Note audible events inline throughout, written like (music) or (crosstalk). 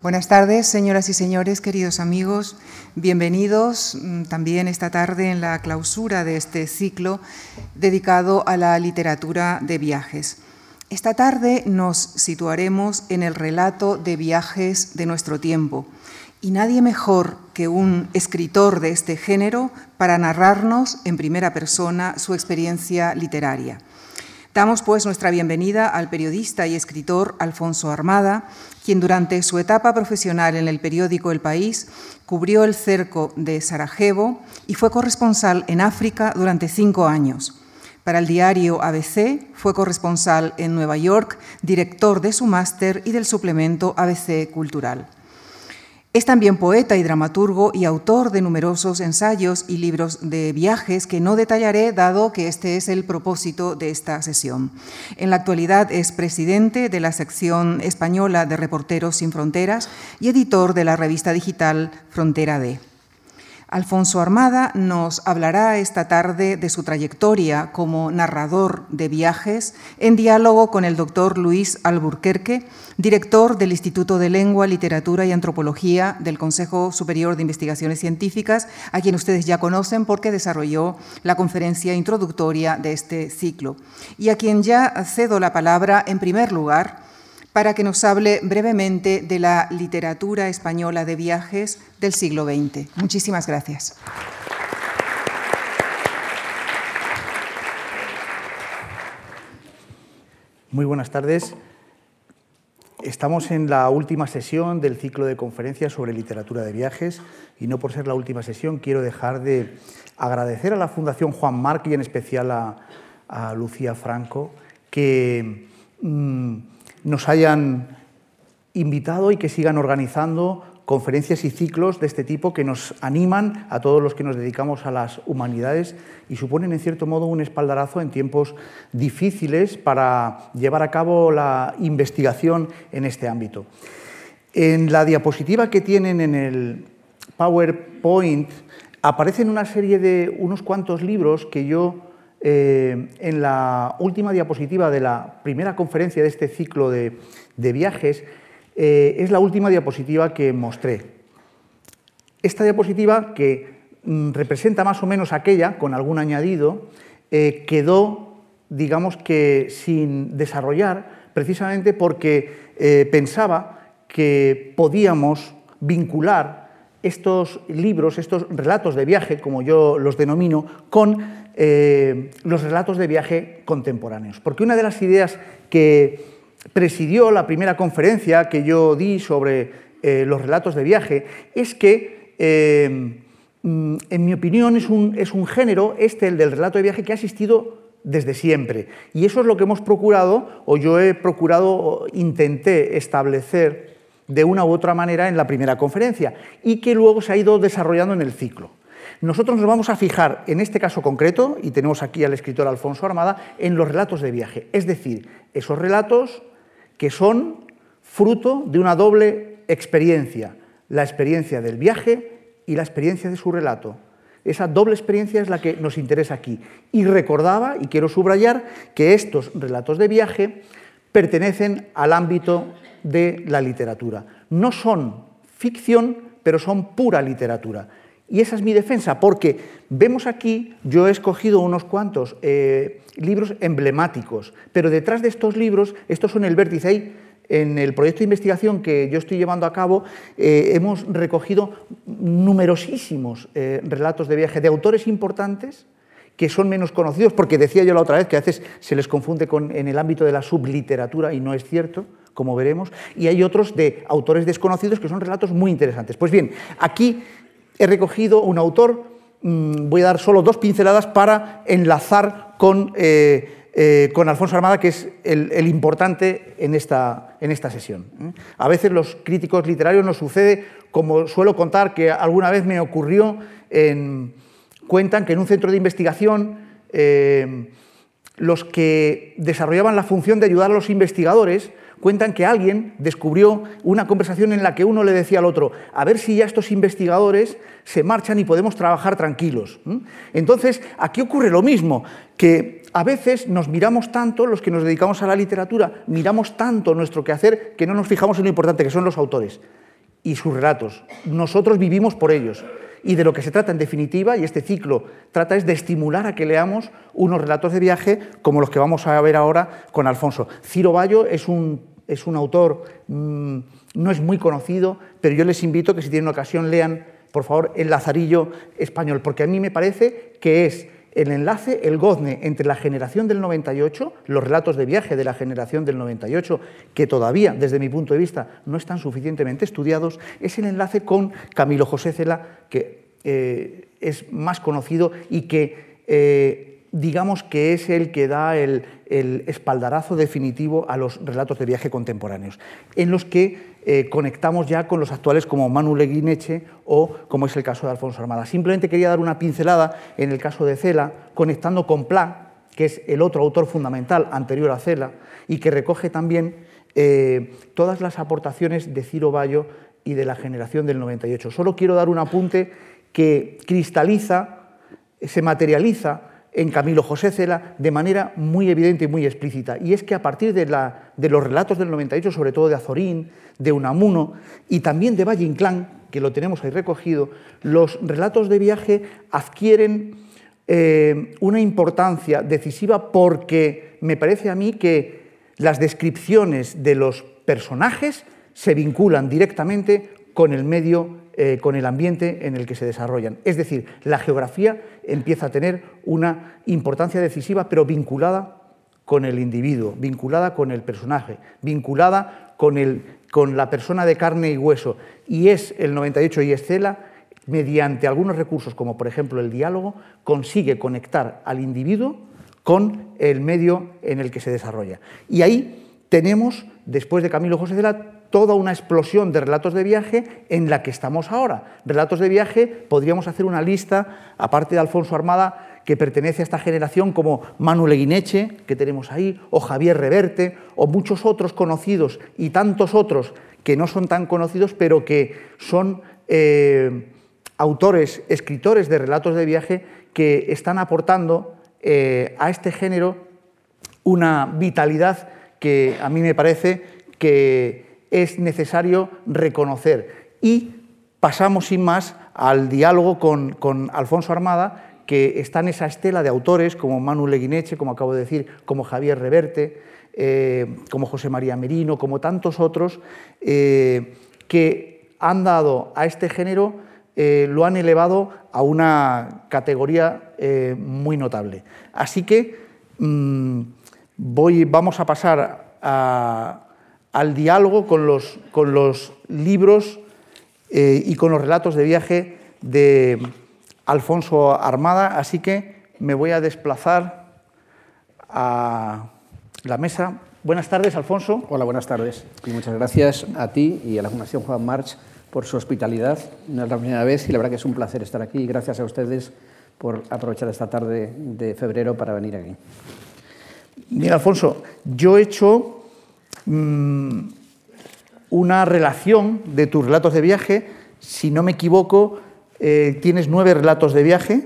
Buenas tardes, señoras y señores, queridos amigos. Bienvenidos mm, también esta tarde en la clausura de este ciclo dedicado a la literatura de viajes. Esta tarde nos situaremos en el relato de viajes de nuestro tiempo y nadie mejor que un escritor de este género para narrarnos en primera persona su experiencia literaria. Damos pues nuestra bienvenida al periodista y escritor Alfonso Armada, quien durante su etapa profesional en el periódico El País cubrió el cerco de Sarajevo y fue corresponsal en África durante cinco años. Para el diario ABC fue corresponsal en Nueva York, director de su máster y del suplemento ABC Cultural. Es también poeta y dramaturgo y autor de numerosos ensayos y libros de viajes que no detallaré dado que este es el propósito de esta sesión. En la actualidad es presidente de la sección española de Reporteros sin Fronteras y editor de la revista digital Frontera D. Alfonso Armada nos hablará esta tarde de su trayectoria como narrador de viajes en diálogo con el doctor Luis Alburquerque, director del Instituto de Lengua, Literatura y Antropología del Consejo Superior de Investigaciones Científicas, a quien ustedes ya conocen porque desarrolló la conferencia introductoria de este ciclo, y a quien ya cedo la palabra en primer lugar para que nos hable brevemente de la literatura española de viajes del siglo XX. Muchísimas gracias. Muy buenas tardes. Estamos en la última sesión del ciclo de conferencias sobre literatura de viajes y no por ser la última sesión quiero dejar de agradecer a la Fundación Juan Marc y en especial a, Lucía Franco que mm, nos hayan invitado y que sigan organizando conferencias y ciclos de este tipo que nos animan a todos los que nos dedicamos a las humanidades y suponen en cierto modo un espaldarazo en tiempos difíciles para llevar a cabo la investigación en este ámbito. En la diapositiva que tienen en el PowerPoint aparecen una serie de unos cuantos libros que yo eh, en la última diapositiva de la primera conferencia de este ciclo de, viajes, eh, es la última diapositiva que mostré. Esta diapositiva, que mm, representa más o menos aquella, con algún añadido, eh, quedó, digamos que, sin desarrollar, precisamente porque pensaba que podíamos vincular estos libros, estos relatos de viaje, como yo los denomino, con eh, los relatos de viaje contemporáneos. Porque una de las ideas que presidió la primera conferencia que yo di sobre eh, los relatos de viaje es que, eh, mm, en mi opinión, es un, es un género, este, el del relato de viaje, que ha existido desde siempre. Y eso es lo que hemos procurado, o yo he procurado, intenté establecer de una u otra manera en la primera conferencia, y que luego se ha ido desarrollando en el ciclo. Nosotros nos vamos a fijar, en este caso concreto, y tenemos aquí al escritor Alfonso Armada, en los relatos de viaje, es decir, esos relatos que son fruto de una doble experiencia, la experiencia del viaje y la experiencia de su relato. Esa doble experiencia es la que nos interesa aquí. Y recordaba, y quiero subrayar, que estos relatos de viaje pertenecen al ámbito de la literatura. No son ficción, pero son pura literatura. Y esa es mi defensa, porque vemos aquí, yo he escogido unos cuantos eh, libros emblemáticos, pero detrás de estos libros, estos son el vértice. Ahí, en el proyecto de investigación que yo estoy llevando a cabo, eh, hemos recogido numerosísimos eh, relatos de viaje de autores importantes que son menos conocidos, porque decía yo la otra vez que a veces se les confunde con, en el ámbito de la subliteratura y no es cierto, como veremos, y hay otros de autores desconocidos que son relatos muy interesantes. Pues bien, aquí he recogido un autor, mm, voy a dar solo dos pinceladas para enlazar con, eh, eh, con Alfonso Armada, que es el, importante en esta, en esta sesión. ¿eh? A veces los críticos literarios nos sucede, como suelo contar, que alguna vez me ocurrió, cuentan que en un centro de investigación los que desarrollaban la función de ayudar a los investigadores cuentan que alguien descubrió una conversación en la que uno le decía al otro, a ver si ya estos investigadores se marchan y podemos trabajar tranquilos. Entonces, aquí ocurre lo mismo, que a veces nos miramos tanto, los que nos dedicamos a la literatura, miramos tanto nuestro quehacer que no nos fijamos en lo importante que son los autores. y sus relatos. Nosotros vivimos por ellos. Y de lo que se trata en definitiva, y este ciclo trata es de estimular a que leamos unos relatos de viaje como los que vamos a ver ahora con Alfonso. Ciro Bayo es un, es un autor, mm, no es muy conocido, pero yo les invito que si tienen ocasión lean, por favor, El Lazarillo español, porque a mí me parece que es el enlace, el gozne entre la generación del 98, los relatos de viaje de la generación del 98, que todavía, desde mi punto de vista, no están suficientemente estudiados, es el enlace con Camilo José Cela, que eh, es más conocido y que eh, digamos que es el que da el, espaldarazo definitivo a los relatos de viaje contemporáneos, en los que eh, conectamos ya con los actuales como Manu Leguineche o como es el caso de Alfonso Armada. Simplemente quería dar una pincelada en el caso de Cela, conectando con Pla, que es el otro autor fundamental anterior a Cela y que recoge también eh, todas las aportaciones de Ciro Bayo y de la generación del 98. Solo quiero dar un apunte que cristaliza, se materializa en Camilo José Cela de manera muy evidente y muy explícita. Y es que a partir de, los relatos del 98, sobre todo de Azorín, de Unamuno y también de Valle Inclán, que lo tenemos ahí recogido, los relatos de viaje adquieren eh, una importancia decisiva porque me parece a mí que las descripciones de los personajes se vinculan directamente con el medio eh, con el ambiente en el que se desarrollan. Es decir, la geografía empieza a tener una importancia decisiva, pero vinculada con el individuo, vinculada con el personaje, vinculada con, el, con la persona de carne y hueso. Y es el 98 y Estela, mediante algunos recursos, como por ejemplo el diálogo, consigue conectar al individuo con el medio en el que se desarrolla. Y ahí tenemos, después de Camilo José Cela, toda una explosión de relatos de viaje en la que estamos ahora. Relatos de viaje, podríamos hacer una lista, aparte de Alfonso Armada, que pertenece a esta generación, como Manuel Eguineche, que tenemos ahí, o Javier Reverte, o muchos otros conocidos y tantos otros que no son tan conocidos, pero que son eh, autores, escritores de relatos de viaje que están aportando eh, a este género una vitalidad que a mí me parece que es necesario reconocer. Y pasamos sin más al diálogo con, Alfonso Armada, que está en esa estela de autores como Manu Leguineche, como acabo de decir, como Javier Reverte, eh, como José María Merino, como tantos otros, eh, que han dado a este género, eh, lo han elevado a una categoría muy notable. Así que mm, voy, vamos a pasar a, al diálogo con los, con los libros eh, y con los relatos de viaje de Alfonso Armada, así que me voy a desplazar a la mesa. Buenas tardes, Alfonso. Hola, buenas tardes. Y muchas gracias a ti y a la Fundación Juan March por su hospitalidad. No es la primera vez y la verdad que es un placer estar aquí. Gracias a ustedes por aprovechar esta tarde de febrero para venir aquí. Mira, Alfonso, yo he hecho Mm, una relación de tus relatos de viaje. Si no me equivoco, eh, tienes nueve relatos de viaje.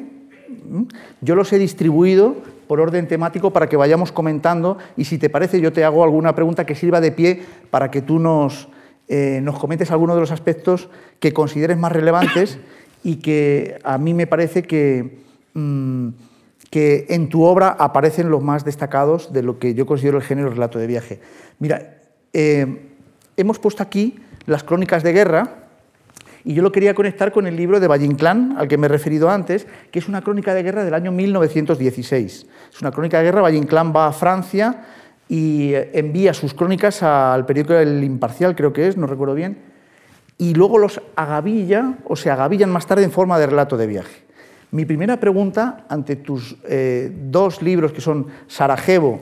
Yo los he distribuido por orden temático para que vayamos comentando y si te parece yo te hago alguna pregunta que sirva de pie para que tú nos, eh, nos comentes algunos de los aspectos que consideres más relevantes y que a mí me parece que, mm, que en tu obra aparecen los más destacados de lo que yo considero el género relato de viaje. Mira, eh, hemos puesto aquí las crónicas de guerra y yo lo quería conectar con el libro de Valle Inclán, al que me he referido antes, que es una crónica de guerra del año 1916. Es una crónica de guerra, Valle Inclán va a Francia y envía sus crónicas al periódico El Imparcial, creo que es, no recuerdo bien, y luego los agavilla o se agavillan más tarde en forma de relato de viaje. Mi primera pregunta ante tus eh, dos libros que son Sarajevo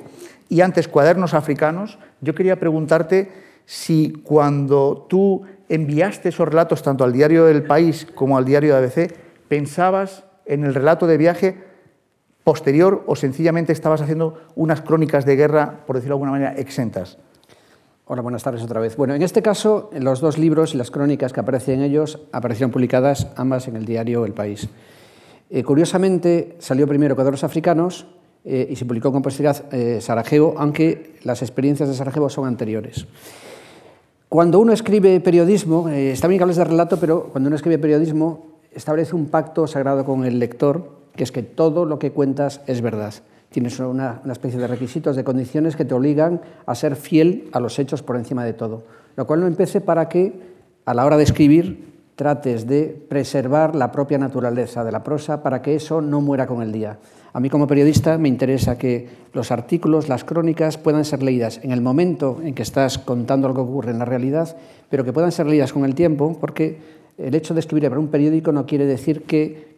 y antes Cuadernos Africanos, yo quería preguntarte si cuando tú enviaste esos relatos tanto al diario del País como al diario ABC, pensabas en el relato de viaje posterior o sencillamente estabas haciendo unas crónicas de guerra, por decirlo de alguna manera, exentas. Hola, buenas tardes otra vez. Bueno, en este caso, los dos libros y las crónicas que aparecen en ellos aparecieron publicadas ambas en el diario El País. Eh, curiosamente, salió primero Cuadernos Africanos eh, y se publicó con posterioridad eh, Sarajevo, aunque las experiencias de Sarajevo son anteriores. Cuando uno escribe periodismo, está bien que hables de relato, pero cuando uno escribe periodismo establece un pacto sagrado con el lector, que es que todo lo que cuentas es verdad. Tienes una, una, especie de requisitos, de condiciones que te obligan a ser fiel a los hechos por encima de todo. Lo cual no empece para que, a la hora de escribir, trates de preservar la propia naturaleza de la prosa para que eso no muera con el día. A mí como periodista me interesa que los artículos, las crónicas puedan ser leídas en el momento en que estás contando lo que ocurre en la realidad, pero que puedan ser leídas con el tiempo, porque el hecho de escribir para un periódico no quiere decir que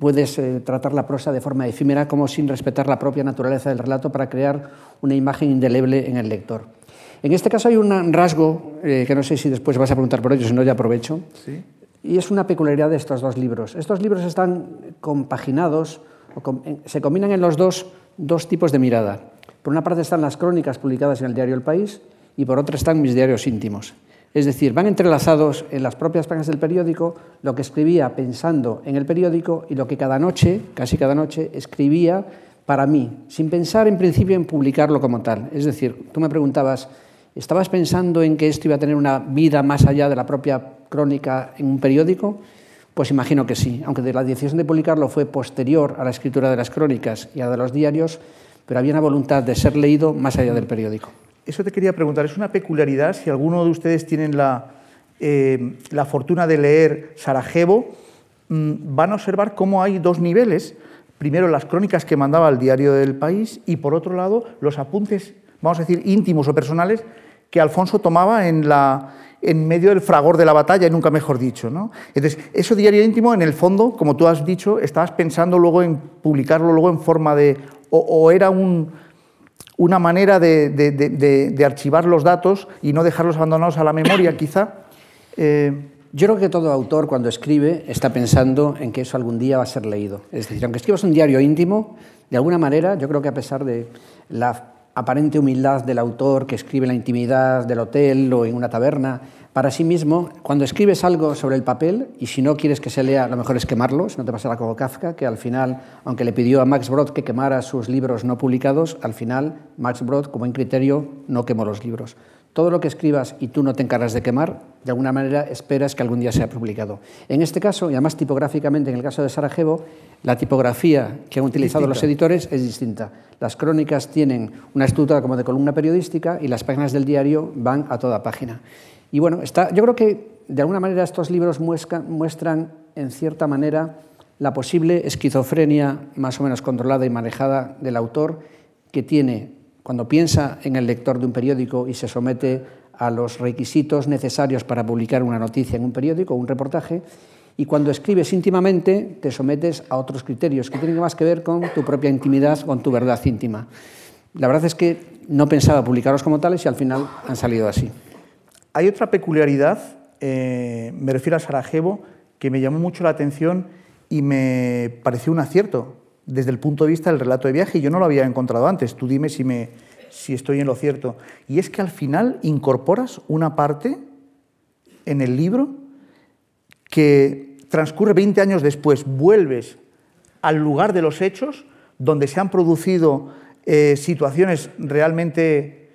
puedes eh, tratar la prosa de forma efímera como sin respetar la propia naturaleza del relato para crear una imagen indeleble en el lector. En este caso hay un rasgo eh, que no sé si después vas a preguntar por ello, si no ya aprovecho. ¿Sí? Y es una peculiaridad de estos dos libros. Estos libros están compaginados se combinan en los dos dos tipos de mirada. Por una parte están las crónicas publicadas en el diario El País y por otra están mis diarios íntimos. Es decir, van entrelazados en las propias páginas del periódico lo que escribía pensando en el periódico y lo que cada noche, casi cada noche, escribía para mí, sin pensar en principio en publicarlo como tal. Es decir, tú me preguntabas, ¿estabas pensando en que esto iba a tener una vida más allá de la propia crónica en un periódico? Pues imagino que sí, aunque la decisión de publicarlo fue posterior a la escritura de las crónicas y a la de los diarios, pero había una voluntad de ser leído más allá del periódico. Eso te quería preguntar, ¿es una peculiaridad si alguno de ustedes tienen la, eh, la fortuna de leer Sarajevo? Mm, van a observar cómo hay dos niveles. Primero, las crónicas que mandaba el diario del país y, por otro lado, los apuntes, vamos a decir, íntimos o personales que Alfonso tomaba en medio del fragor de la batalla, y nunca mejor dicho. ¿no? Entonces, eso diario íntimo, en el fondo, como tú has dicho, estabas pensando luego en publicarlo luego en forma de... o, era un, una manera de, de, archivar los datos y no dejarlos abandonados a la memoria, quizá. Eh, yo creo que todo autor cuando escribe está pensando en que eso algún día va a ser leído. Es decir, aunque escribas un diario íntimo, de alguna manera, yo creo que a pesar de la aparente humildad del autor que escribe en la intimidad del hotel o en una taberna, para sí mismo, cuando escribes algo sobre el papel, y si no quieres que se lea, lo mejor es quemarlo, si no te pasará como Kafka, que al final, aunque le pidió a Max Brod que quemara sus libros no publicados, al final Max Brod, como en criterio, no quemó los libros. Todo lo que escribas y tú no te encargas de quemar, de alguna manera esperas que algún día sea publicado. En este caso, y además tipográficamente, en el caso de Sarajevo, la tipografía que han utilizado los editores es distinta. Las crónicas tienen una estructura como de columna periodística y las páginas del diario van a toda página. Y bueno, está, yo creo que de alguna manera estos libros muestran, en cierta manera, la posible esquizofrenia más o menos controlada y manejada del autor que tiene cuando piensa en el lector de un periódico y se somete a los requisitos necesarios para publicar una noticia en un periódico o un reportaje, y cuando escribes íntimamente te sometes a otros criterios que tienen más que ver con tu propia intimidad, con tu verdad íntima. La verdad es que no pensaba publicarlos como tales y al final han salido así. Hay otra peculiaridad, eh, me refiero a Sarajevo, que me llamó mucho la atención y me pareció un acierto desde el punto de vista del relato de viaje y yo no lo había encontrado antes. Tú dime si, me, si estoy en lo cierto. Y es que al final incorporas una parte en el libro que transcurre 20 años después. Vuelves al lugar de los hechos donde se han producido eh, situaciones realmente,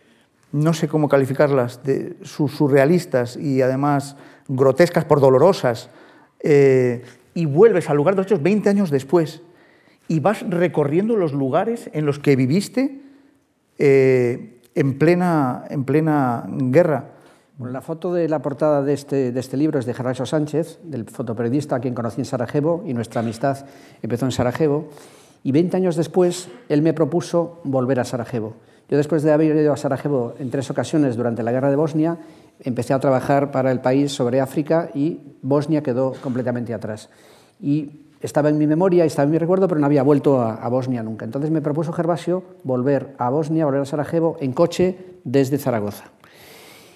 no sé cómo calificarlas, surrealistas y además grotescas por dolorosas, eh, y vuelves al lugar de los hechos 20 años después y vas recorriendo los lugares en los que viviste eh, en, plena, en plena guerra. la foto de la portada de este, de este libro es de Gerardo Sánchez, del fotoperiodista a quien conocí en Sarajevo, y nuestra amistad empezó en Sarajevo. Y 20 años después, él me propuso volver a Sarajevo. Yo, después de haber ido a Sarajevo en tres ocasiones durante la guerra de Bosnia, empecé a trabajar para el país sobre África y Bosnia quedó completamente atrás. Y estaba en mi memoria, estaba en mi recuerdo, pero no había vuelto a, Bosnia nunca. Entonces me propuso Gervasio volver a Bosnia, volver a Sarajevo en coche desde Zaragoza.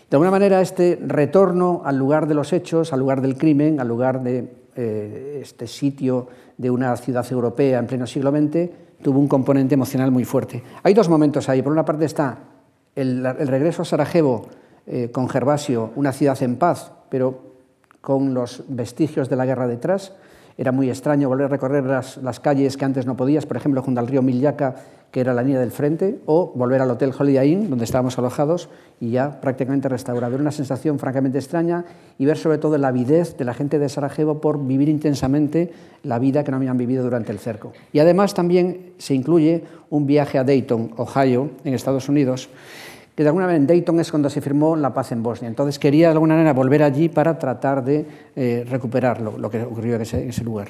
De alguna manera, este retorno al lugar de los hechos, al lugar del crimen, al lugar de eh, este sitio de una ciudad europea en pleno siglo XX, tuvo un componente emocional muy fuerte. Hay dos momentos ahí. Por una parte está el, regreso a Sarajevo eh, con Gervasio, una ciudad en paz, pero con los vestigios de la guerra detrás era muy extraño volver a recorrer las, las calles que antes no podías, por ejemplo, junto al río Millaca, que era la línea del frente, o volver al Hotel Holiday Inn, donde estábamos alojados, y ya prácticamente restaurado. Era una sensación francamente extraña y ver sobre todo la avidez de la gente de Sarajevo por vivir intensamente la vida que no habían vivido durante el cerco. Y además también se incluye un viaje a Dayton, Ohio, en Estados Unidos, que de alguna manera en Dayton es cuando se firmó la paz en Bosnia. Entonces quería de alguna manera volver allí para tratar de eh, recuperar lo, lo, que ocurrió en ese, lugar.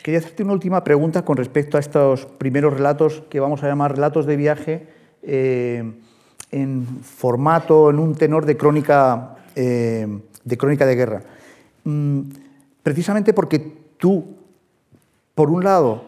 Quería hacerte una última pregunta con respecto a estos primeros relatos que vamos a llamar relatos de viaje eh, en formato, en un tenor de crónica, eh, de, crónica de guerra. Mm, precisamente porque tú, por un lado,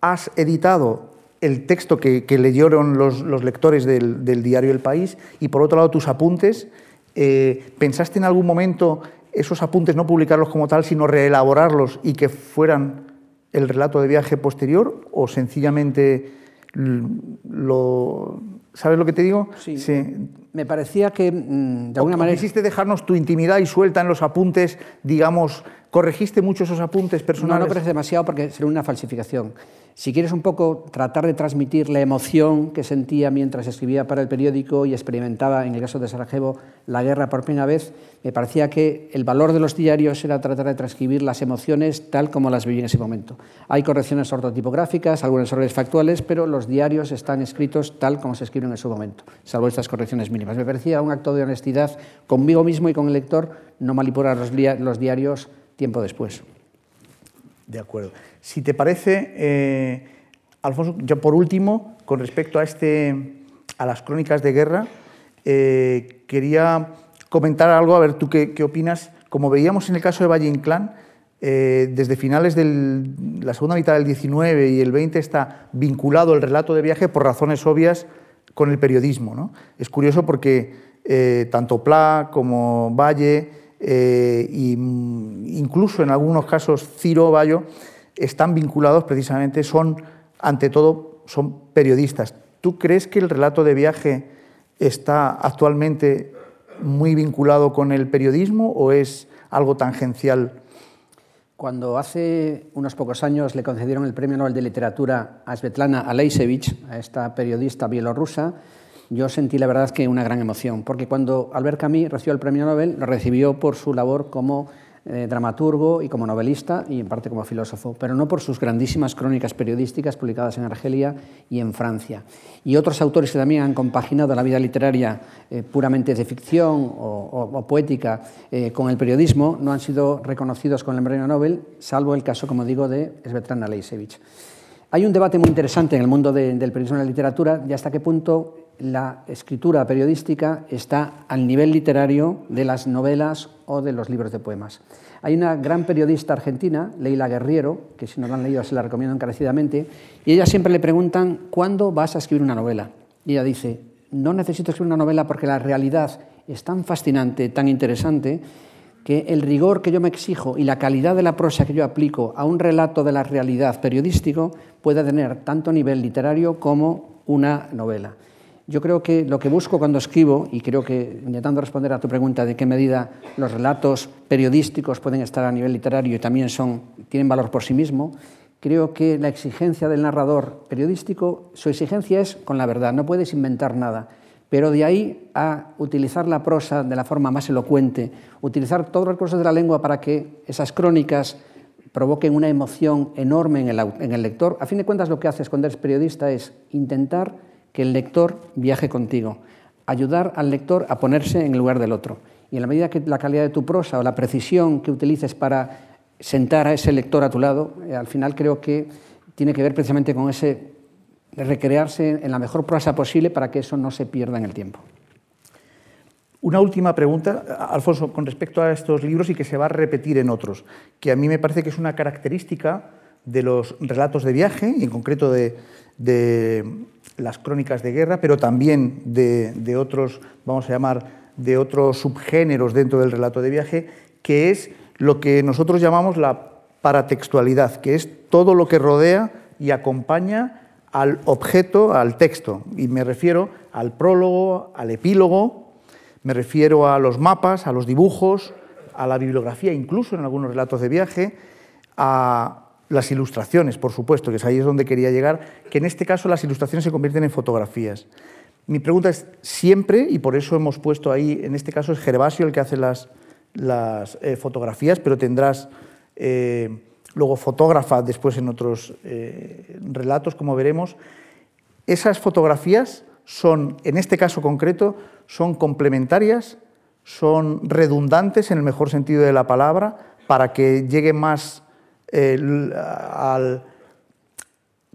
has editado el texto que, que leyeron los, los lectores del, del, diario El País y por otro lado tus apuntes. Eh, ¿Pensaste en algún momento esos apuntes no publicarlos como tal, sino reelaborarlos y que fueran el relato de viaje posterior o sencillamente lo... ¿Sabes lo que te digo? Sí. sí. Me parecía que, mm, de alguna manera... Quisiste dejarnos tu intimidad y suelta en los apuntes, digamos, ¿corregiste mucho esos apuntes personales? No, no parece demasiado porque sería una falsificación. Si quieres un poco tratar de transmitir la emoción que sentía mientras escribía para el periódico y experimentaba, en el caso de Sarajevo, la guerra por primera vez, me parecía que el valor de los diarios era tratar de transcribir las emociones tal como las viví en ese momento. Hay correcciones ortotipográficas, algunos errores factuales, pero los diarios están escritos tal como se escriben en su momento, salvo estas correcciones mínimas. Me parecía un acto de honestidad conmigo mismo y con el lector no manipular los diarios tiempo después. De acuerdo. Si te parece, eh, Alfonso, ya por último, con respecto a, este, a las crónicas de guerra, eh, quería comentar algo, a ver tú qué, opinas. Como veíamos en el caso de Valle Inclán, eh, desde finales de la segunda mitad del 19 y el 20 está vinculado el relato de viaje por razones obvias con el periodismo. ¿no? Es curioso porque tanto Pla como Valle, e incluso en algunos casos Ciro Bayo, están vinculados precisamente, son, ante todo, son periodistas. ¿Tú crees que el relato de viaje está actualmente muy vinculado con el periodismo o es algo tangencial? Cuando hace unos pocos años le concedieron el Premio Nobel de Literatura a Svetlana Aleisevich, a esta periodista bielorrusa, yo sentí la verdad que una gran emoción, porque cuando Albert Camus recibió el Premio Nobel, lo recibió por su labor como eh, dramaturgo y como novelista y en parte como filósofo, pero no por sus grandísimas crónicas periodísticas publicadas en Argelia y en Francia. Y otros autores que también han compaginado la vida literaria eh, puramente de ficción o, poética eh, con el periodismo no han sido reconocidos con el premio Nobel, salvo el caso, como digo, de Svetlana Aleisevich. Hay un debate muy interesante en el mundo de, del periodismo y la literatura de hasta qué punto la escritura periodística está al nivel literario de las novelas o de los libros de poemas. Hay una gran periodista argentina, Leila Guerriero, que si no la han leído se la recomiendo encarecidamente, y ella siempre le preguntan, ¿cuándo vas a escribir una novela? Y ella dice, no necesito escribir una novela porque la realidad es tan fascinante, tan interesante, que el rigor que yo me exijo y la calidad de la prosa que yo aplico a un relato de la realidad periodístico puede tener tanto nivel literario como una novela. Yo creo que lo que busco cuando escribo, y creo que intentando responder a tu pregunta de qué medida los relatos periodísticos pueden estar a nivel literario y también son, tienen valor por sí mismo, creo que la exigencia del narrador periodístico, su exigencia es con la verdad, no puedes inventar nada. Pero de ahí a utilizar la prosa de la forma más elocuente, utilizar todos los recursos de la lengua para que esas crónicas provoquen una emoción enorme en el, lector, a fin de cuentas lo que haces cuando eres periodista es intentar que el lector viaje contigo, ayudar al lector a ponerse en el lugar del otro. Y en la medida que la calidad de tu prosa o la precisión que utilices para sentar a ese lector a tu lado, eh, al final creo que tiene que ver precisamente con ese recrearse en la mejor prosa posible para que eso no se pierda en el tiempo. Una última pregunta, Alfonso, con respecto a estos libros y que se va a repetir en otros, que a mí me parece que es una característica de los relatos de viaje, y en concreto de, de las crónicas de guerra, pero también de, de, otros, vamos a llamar, de otros subgéneros dentro del relato de viaje, que es lo que nosotros llamamos la paratextualidad, que es todo lo que rodea y acompaña al objeto, al texto. Y me refiero al prólogo, al epílogo, me refiero a los mapas, a los dibujos, a la bibliografía, incluso en algunos relatos de viaje, a las ilustraciones, por supuesto, que es ahí es donde quería llegar, que en este caso las ilustraciones se convierten en fotografías. Mi pregunta es siempre, y por eso hemos puesto ahí, en este caso es Gervasio el que hace las, las eh, fotografías, pero tendrás eh, luego fotógrafa después en otros eh, relatos, como veremos. Esas fotografías son, en este caso concreto, son complementarias, son redundantes en el mejor sentido de la palabra, para que llegue más al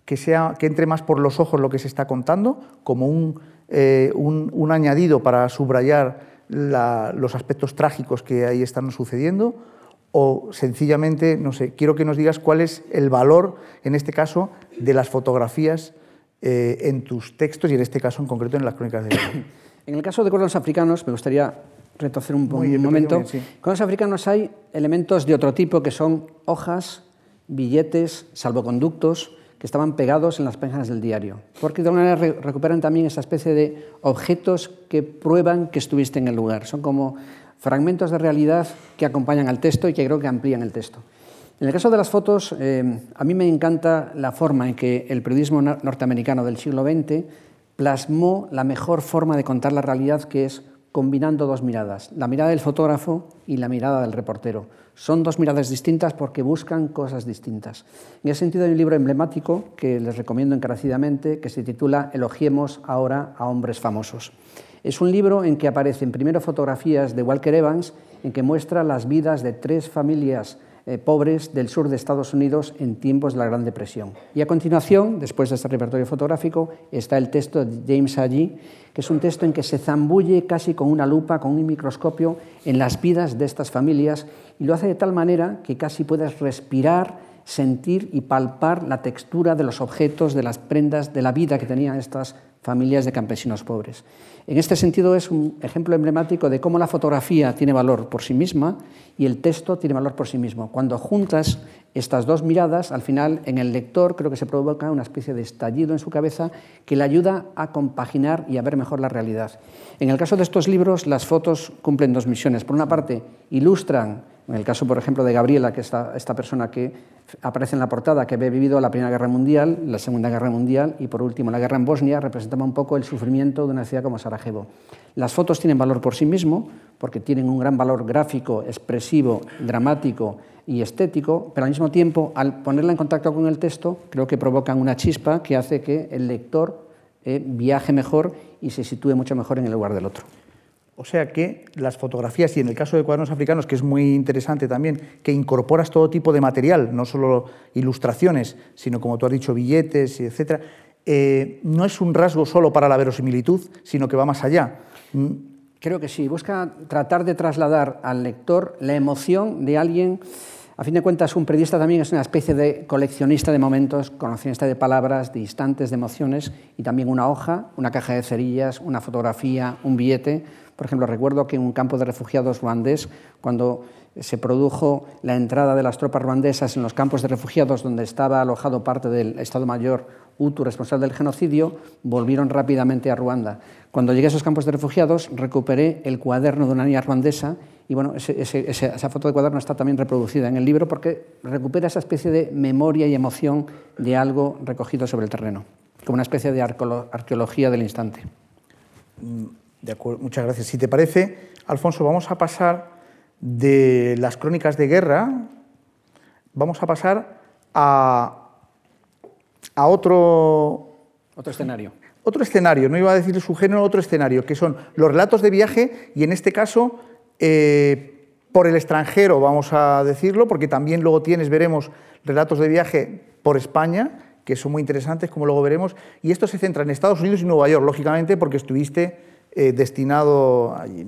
que, sea, que entre más por los ojos lo que se está contando, como un eh, un, añadido para subrayar los aspectos trágicos que ahí están sucediendo o sencillamente, no sé, quiero que nos digas cuál es el valor, en este caso, de las fotografías eh, en tus textos y en este caso en concreto en las crónicas de (coughs) En el caso de cuernos africanos, me gustaría retroceder un, momento. Con los africanos hay elementos de otro tipo que son hojas, billetes, salvoconductos, que estaban pegados en las páginas del diario, porque de alguna manera recuperan también esa especie de objetos que prueban que estuviste en el lugar. Son como fragmentos de realidad que acompañan al texto y que creo que amplían el texto. En el caso de las fotos, eh, a mí me encanta la forma en que el periodismo norteamericano del siglo XX plasmó la mejor forma de contar la realidad, que es combinando dos miradas, la mirada del fotógrafo y la mirada del reportero. Son dos miradas distintas porque buscan cosas distintas. En ese sentido hay un libro emblemático que les recomiendo encarecidamente que se titula Elogiemos ahora a hombres famosos. Es un libro en que aparecen primero fotografías de Walker Evans, en que muestra las vidas de tres familias eh, pobres del sur de Estados Unidos en tiempos de la Gran Depresión. Y a continuación, después de este repertorio fotográfico, está el texto de James Allí, que es un texto en que se zambulle casi con una lupa, con un microscopio, en las vidas de estas familias y lo hace de tal manera que casi puedes respirar, sentir y palpar la textura de los objetos, de las prendas, de la vida que tenían estas familias de campesinos pobres. En este sentido es un ejemplo emblemático de cómo la fotografía tiene valor por sí misma y el texto tiene valor por sí mismo. Cuando juntas estas dos miradas, al final en el lector creo que se provoca una especie de estallido en su cabeza que le ayuda a compaginar y a ver mejor la realidad. En el caso de estos libros, las fotos cumplen dos misiones. Por una parte, ilustran en el caso, por ejemplo, de Gabriela, que es esta, persona que aparece en la portada, que había vivido la Primera Guerra Mundial, la Segunda Guerra Mundial y, por último, la guerra en Bosnia, representaba un poco el sufrimiento de una ciudad como Sarajevo. Las fotos tienen valor por sí mismo, porque tienen un gran valor gráfico, expresivo, dramático y estético, pero al mismo tiempo, al ponerla en contacto con el texto, creo que provocan una chispa que hace que el lector eh, viaje mejor y se sitúe mucho mejor en el lugar del otro. O sea que las fotografías, y en el caso de cuadernos africanos, que es muy interesante también, que incorporas todo tipo de material, no solo ilustraciones, sino como tú has dicho, billetes, etc., eh, no es un rasgo solo para la verosimilitud, sino que va más allá. Mm. Creo que sí, busca tratar de trasladar al lector la emoción de alguien. A fin de cuentas, un periodista también es una especie de coleccionista de momentos, coleccionista de palabras, de instantes, de emociones, y también una hoja, una caja de cerillas, una fotografía, un billete por ejemplo, recuerdo que en un campo de refugiados ruandés, cuando se produjo la entrada de las tropas ruandesas en los campos de refugiados donde estaba alojado parte del Estado Mayor Hutu responsable del genocidio, volvieron rápidamente a Ruanda. Cuando llegué a esos campos de refugiados, recuperé el cuaderno de una niña ruandesa y bueno, esa foto de cuaderno está también reproducida en el libro porque recupera esa especie de memoria y emoción de algo recogido sobre el terreno, como una especie de arqueología del instante. Mm, de acuerdo, muchas gracias. Si te parece, Alfonso, vamos a pasar de las crónicas de guerra, vamos a pasar a, a otro... Otro escenario. Otro escenario, no iba a decir su género, otro escenario, que son los relatos de viaje y en este caso eh, por el extranjero, vamos a decirlo, porque también luego tienes, veremos, relatos de viaje por España, que son muy interesantes, como luego veremos, y esto se centra en Estados Unidos y Nueva York, lógicamente, porque estuviste eh, destinado allí.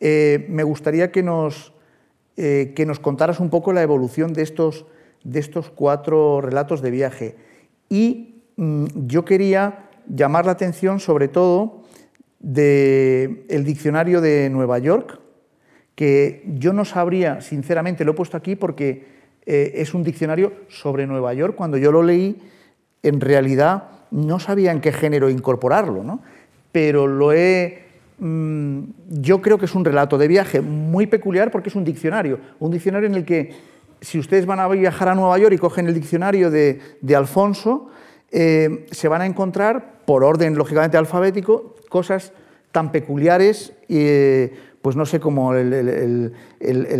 Eh, me gustaría que nos, que nos contaras un poco la evolución de estos, de estos cuatro relatos de viaje. Y mm, yo quería llamar la atención sobre todo del diccionario de Nueva York, que yo no sabría, sinceramente, lo he puesto aquí porque es un diccionario sobre Nueva York. Cuando yo lo leí, en realidad no sabía en qué género incorporarlo. ¿no? pero lo he mm, yo creo que es un relato de viaje muy peculiar porque es un diccionario, un diccionario en el que si ustedes van a viajar a Nueva York y cogen el diccionario de, Alfonso, eh, se van a encontrar, por orden lógicamente alfabético, cosas tan peculiares, eh, pues no sé, como el,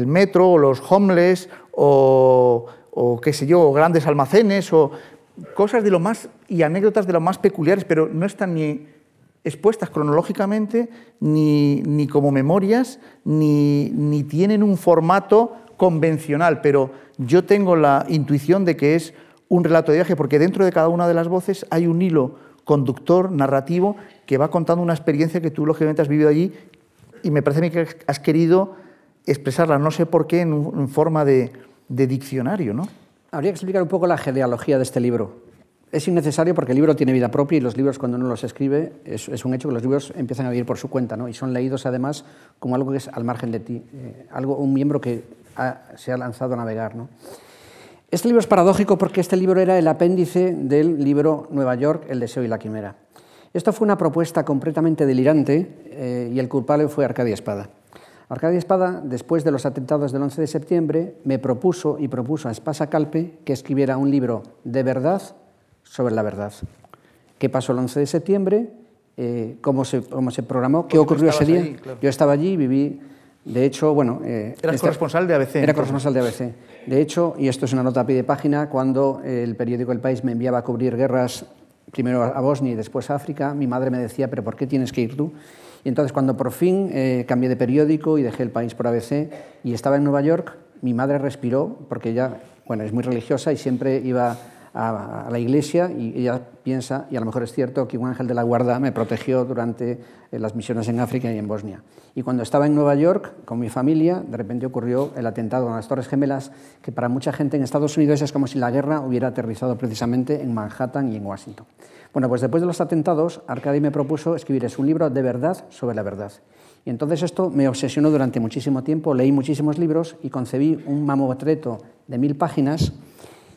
metro o los homeless o, o, qué sé yo, grandes almacenes o cosas de lo más y anécdotas de lo más peculiares, pero no están ni expuestas cronológicamente, ni, ni como memorias, ni, ni tienen un formato convencional, pero yo tengo la intuición de que es un relato de viaje, porque dentro de cada una de las voces hay un hilo conductor, narrativo, que va contando una experiencia que tú lógicamente has vivido allí y me parece que has querido expresarla, no sé por qué, en, forma de, diccionario, ¿no? Habría que explicar un poco la genealogía de este libro. Es innecesario porque el libro tiene vida propia y los libros cuando uno los escribe es, un hecho que los libros empiezan a vivir por su cuenta ¿no? y son leídos además como algo que es al margen de ti, eh, algo, un miembro que se ha lanzado a navegar. ¿no? Este libro es paradójico porque este libro era el apéndice del libro Nueva York, El deseo y la quimera. Esto fue una propuesta completamente delirante eh, y el culpable fue Arcadia Espada. Arcadia Espada, después de los atentados del 11 de septiembre, me propuso y propuso a Espasa Calpe que escribiera un libro de verdad sobre la verdad. ¿Qué pasó el 11 de septiembre? Eh, cómo, se, cómo, se, programó? ¿Qué ocurrió ese día? Yo estaba allí, viví de hecho, bueno... Eh, ¿Eras corresponsal de ABC? Era corresponsal de ABC. De hecho, y esto es una nota a pie de página, cuando el periódico El País me enviaba a cubrir guerras, primero a Bosnia y después a África, mi madre me decía, pero ¿por qué tienes que ir tú? Y entonces, cuando por fin eh, cambié de periódico y dejé El País por ABC y estaba en Nueva York, mi madre respiró, porque ella, bueno, es muy religiosa y siempre iba a, la iglesia y ella piensa, y a lo mejor es cierto, que un ángel de la guarda me protegió durante eh, las misiones en África y en Bosnia. Y cuando estaba en Nueva York con mi familia, de repente ocurrió el atentado a las Torres Gemelas, que para mucha gente en Estados Unidos es como si la guerra hubiera aterrizado precisamente en Manhattan y en Washington. Bueno, pues después de los atentados, Arcadi me propuso escribir un libro de verdad sobre la verdad. Y entonces esto me obsesionó durante muchísimo tiempo, leí muchísimos libros y concebí un mamotreto de mil páginas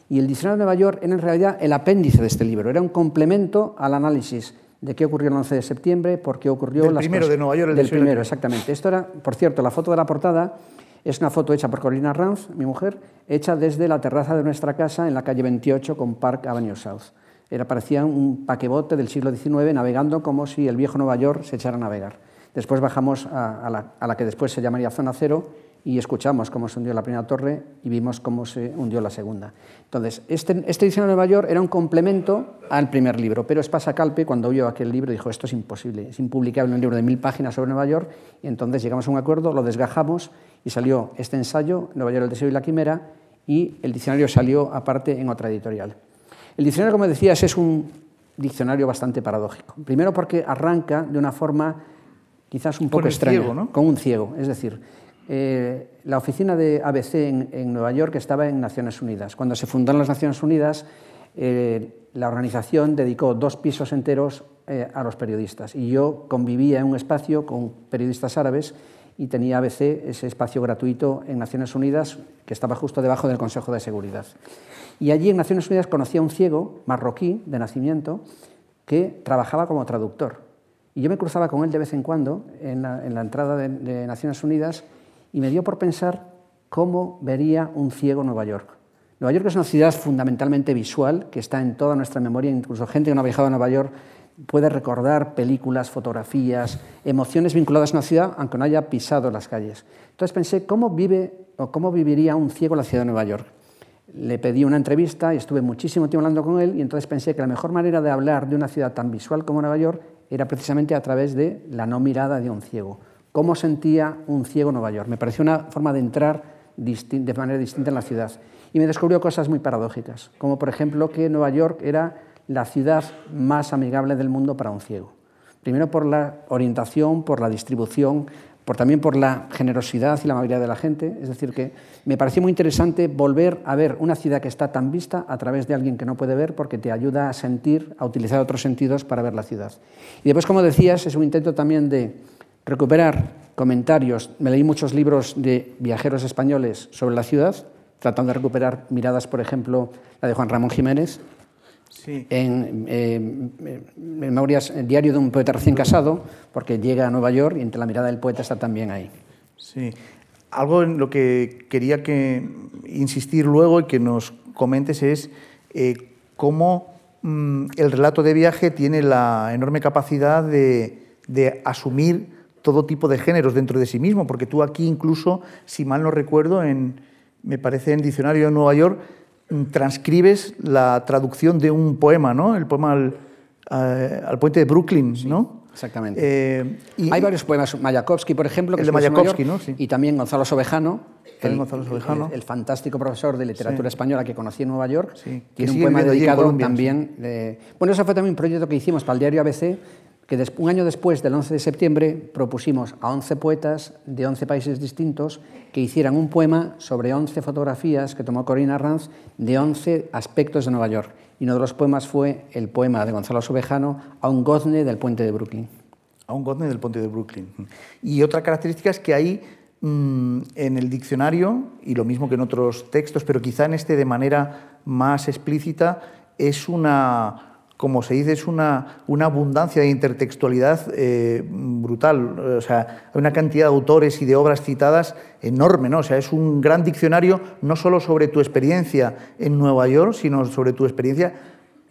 y el Diccionario de Nueva York era en realidad el apéndice de este libro, era un complemento al análisis de qué ocurrió el 11 de septiembre, por qué ocurrió... El primero de Nueva York. El del primero, exactamente. Esto era, por cierto, la foto de la portada es una foto hecha por Corina Ranz, mi mujer, hecha desde la terraza de nuestra casa en la calle 28 con Park Avenue South. Era, parecía un paquebote del siglo XIX navegando como si el viejo Nueva York se echara a navegar. Después bajamos a, la, a la que después se llamaría Zona Cero y escuchamos cómo se hundió la primera torre y vimos cómo se hundió la segunda. Entonces, este, este edición de Nueva York era un complemento al primer libro, pero Espasa Calpe, cuando vio aquel libro, dijo, esto es imposible, es impublicable un libro de mil páginas sobre Nueva York, y entonces llegamos a un acuerdo, lo desgajamos y salió este ensayo, Nueva York, el deseo y la quimera, y el diccionario salió aparte en otra editorial. El diccionario, como decías, es un diccionario bastante paradójico. Primero porque arranca de una forma quizás un poco extraña, ¿no? con un ciego, es decir, eh, la oficina de ABC en, Nueva York estaba en Naciones Unidas. Cuando se fundaron las Naciones Unidas, eh, la organización dedicó dos pisos enteros eh, a los periodistas y yo convivía en un espacio con periodistas árabes y tenía ABC ese espacio gratuito en Naciones Unidas que estaba justo debajo del Consejo de Seguridad. Y allí en Naciones Unidas conocí a un ciego marroquí de nacimiento que trabajaba como traductor. Y yo me cruzaba con él de vez en cuando en la, entrada de Naciones Unidas y me dio por pensar cómo vería un ciego Nueva York. Nueva York es una ciudad fundamentalmente visual que está en toda nuestra memoria, incluso gente que no ha viajado a Nueva York puede recordar películas, fotografías, emociones vinculadas a una ciudad, aunque no haya pisado las calles. Entonces pensé, ¿cómo vive o cómo viviría un ciego la ciudad de Nueva York? Le pedí una entrevista y estuve muchísimo tiempo hablando con él y entonces pensé que la mejor manera de hablar de una ciudad tan visual como Nueva York era precisamente a través de la no mirada de un ciego cómo sentía un ciego Nueva York. Me pareció una forma de entrar de manera distinta en la ciudad. Y me descubrió cosas muy paradójicas, como por ejemplo que Nueva York era la ciudad más amigable del mundo para un ciego. Primero por la orientación, por la distribución, por, también por la generosidad y la amabilidad de la gente. Es decir, que me pareció muy interesante volver a ver una ciudad que está tan vista a través de alguien que no puede ver porque te ayuda a sentir, a utilizar otros sentidos para ver la ciudad. Y después, como decías, es un intento también de recuperar comentarios. Me leí muchos libros de viajeros españoles sobre la ciudad, tratando de recuperar miradas, por ejemplo, la de Juan Ramón Jiménez. en eh, Memorias, Diario de un poeta recién casado, porque llega a Nueva York y entre la mirada del poeta está también ahí. Sí. Algo en lo que quería que insistir luego y que nos comentes es eh, cómo mm, el relato de viaje tiene la enorme capacidad de, de asumir todo tipo de géneros dentro de sí mismo, porque tú aquí incluso, si mal no recuerdo, en, me parece en Diccionario de Nueva York, mm, transcribes la traducción de un poema, ¿no? El poema al, al puente de Brooklyn, ¿no? Exactamente. Eh, y, Hay varios poemas, Mayakovsky, por ejemplo, que el de Mayakovsky, ¿no? Y también Gonzalo Sobejano, el, Gonzalo Sobejano. El, fantástico profesor de literatura española que conocí en Nueva York, tiene un poema dedicado también. bueno, eso fue también un proyecto que hicimos para el diario ABC, que un año después del 11 de septiembre propusimos a 11 poetas de 11 países distintos que hicieran un poema sobre 11 fotografías que tomó Corina Ranz de 11 aspectos de Nueva York. Y uno de los poemas fue el poema de Gonzalo Sobejano a un gozne del puente de Brooklyn. A un gozne del puente de Brooklyn. Y otra característica es que ahí mm, en el diccionario, y lo mismo que en otros textos, pero quizá en este de manera más explícita, es una como se dice, es una, una abundancia de intertextualidad eh, brutal. O sea, hay una cantidad de autores y de obras citadas enorme, ¿no? O sea, es un gran diccionario no solo sobre tu experiencia en Nueva York, sino sobre tu experiencia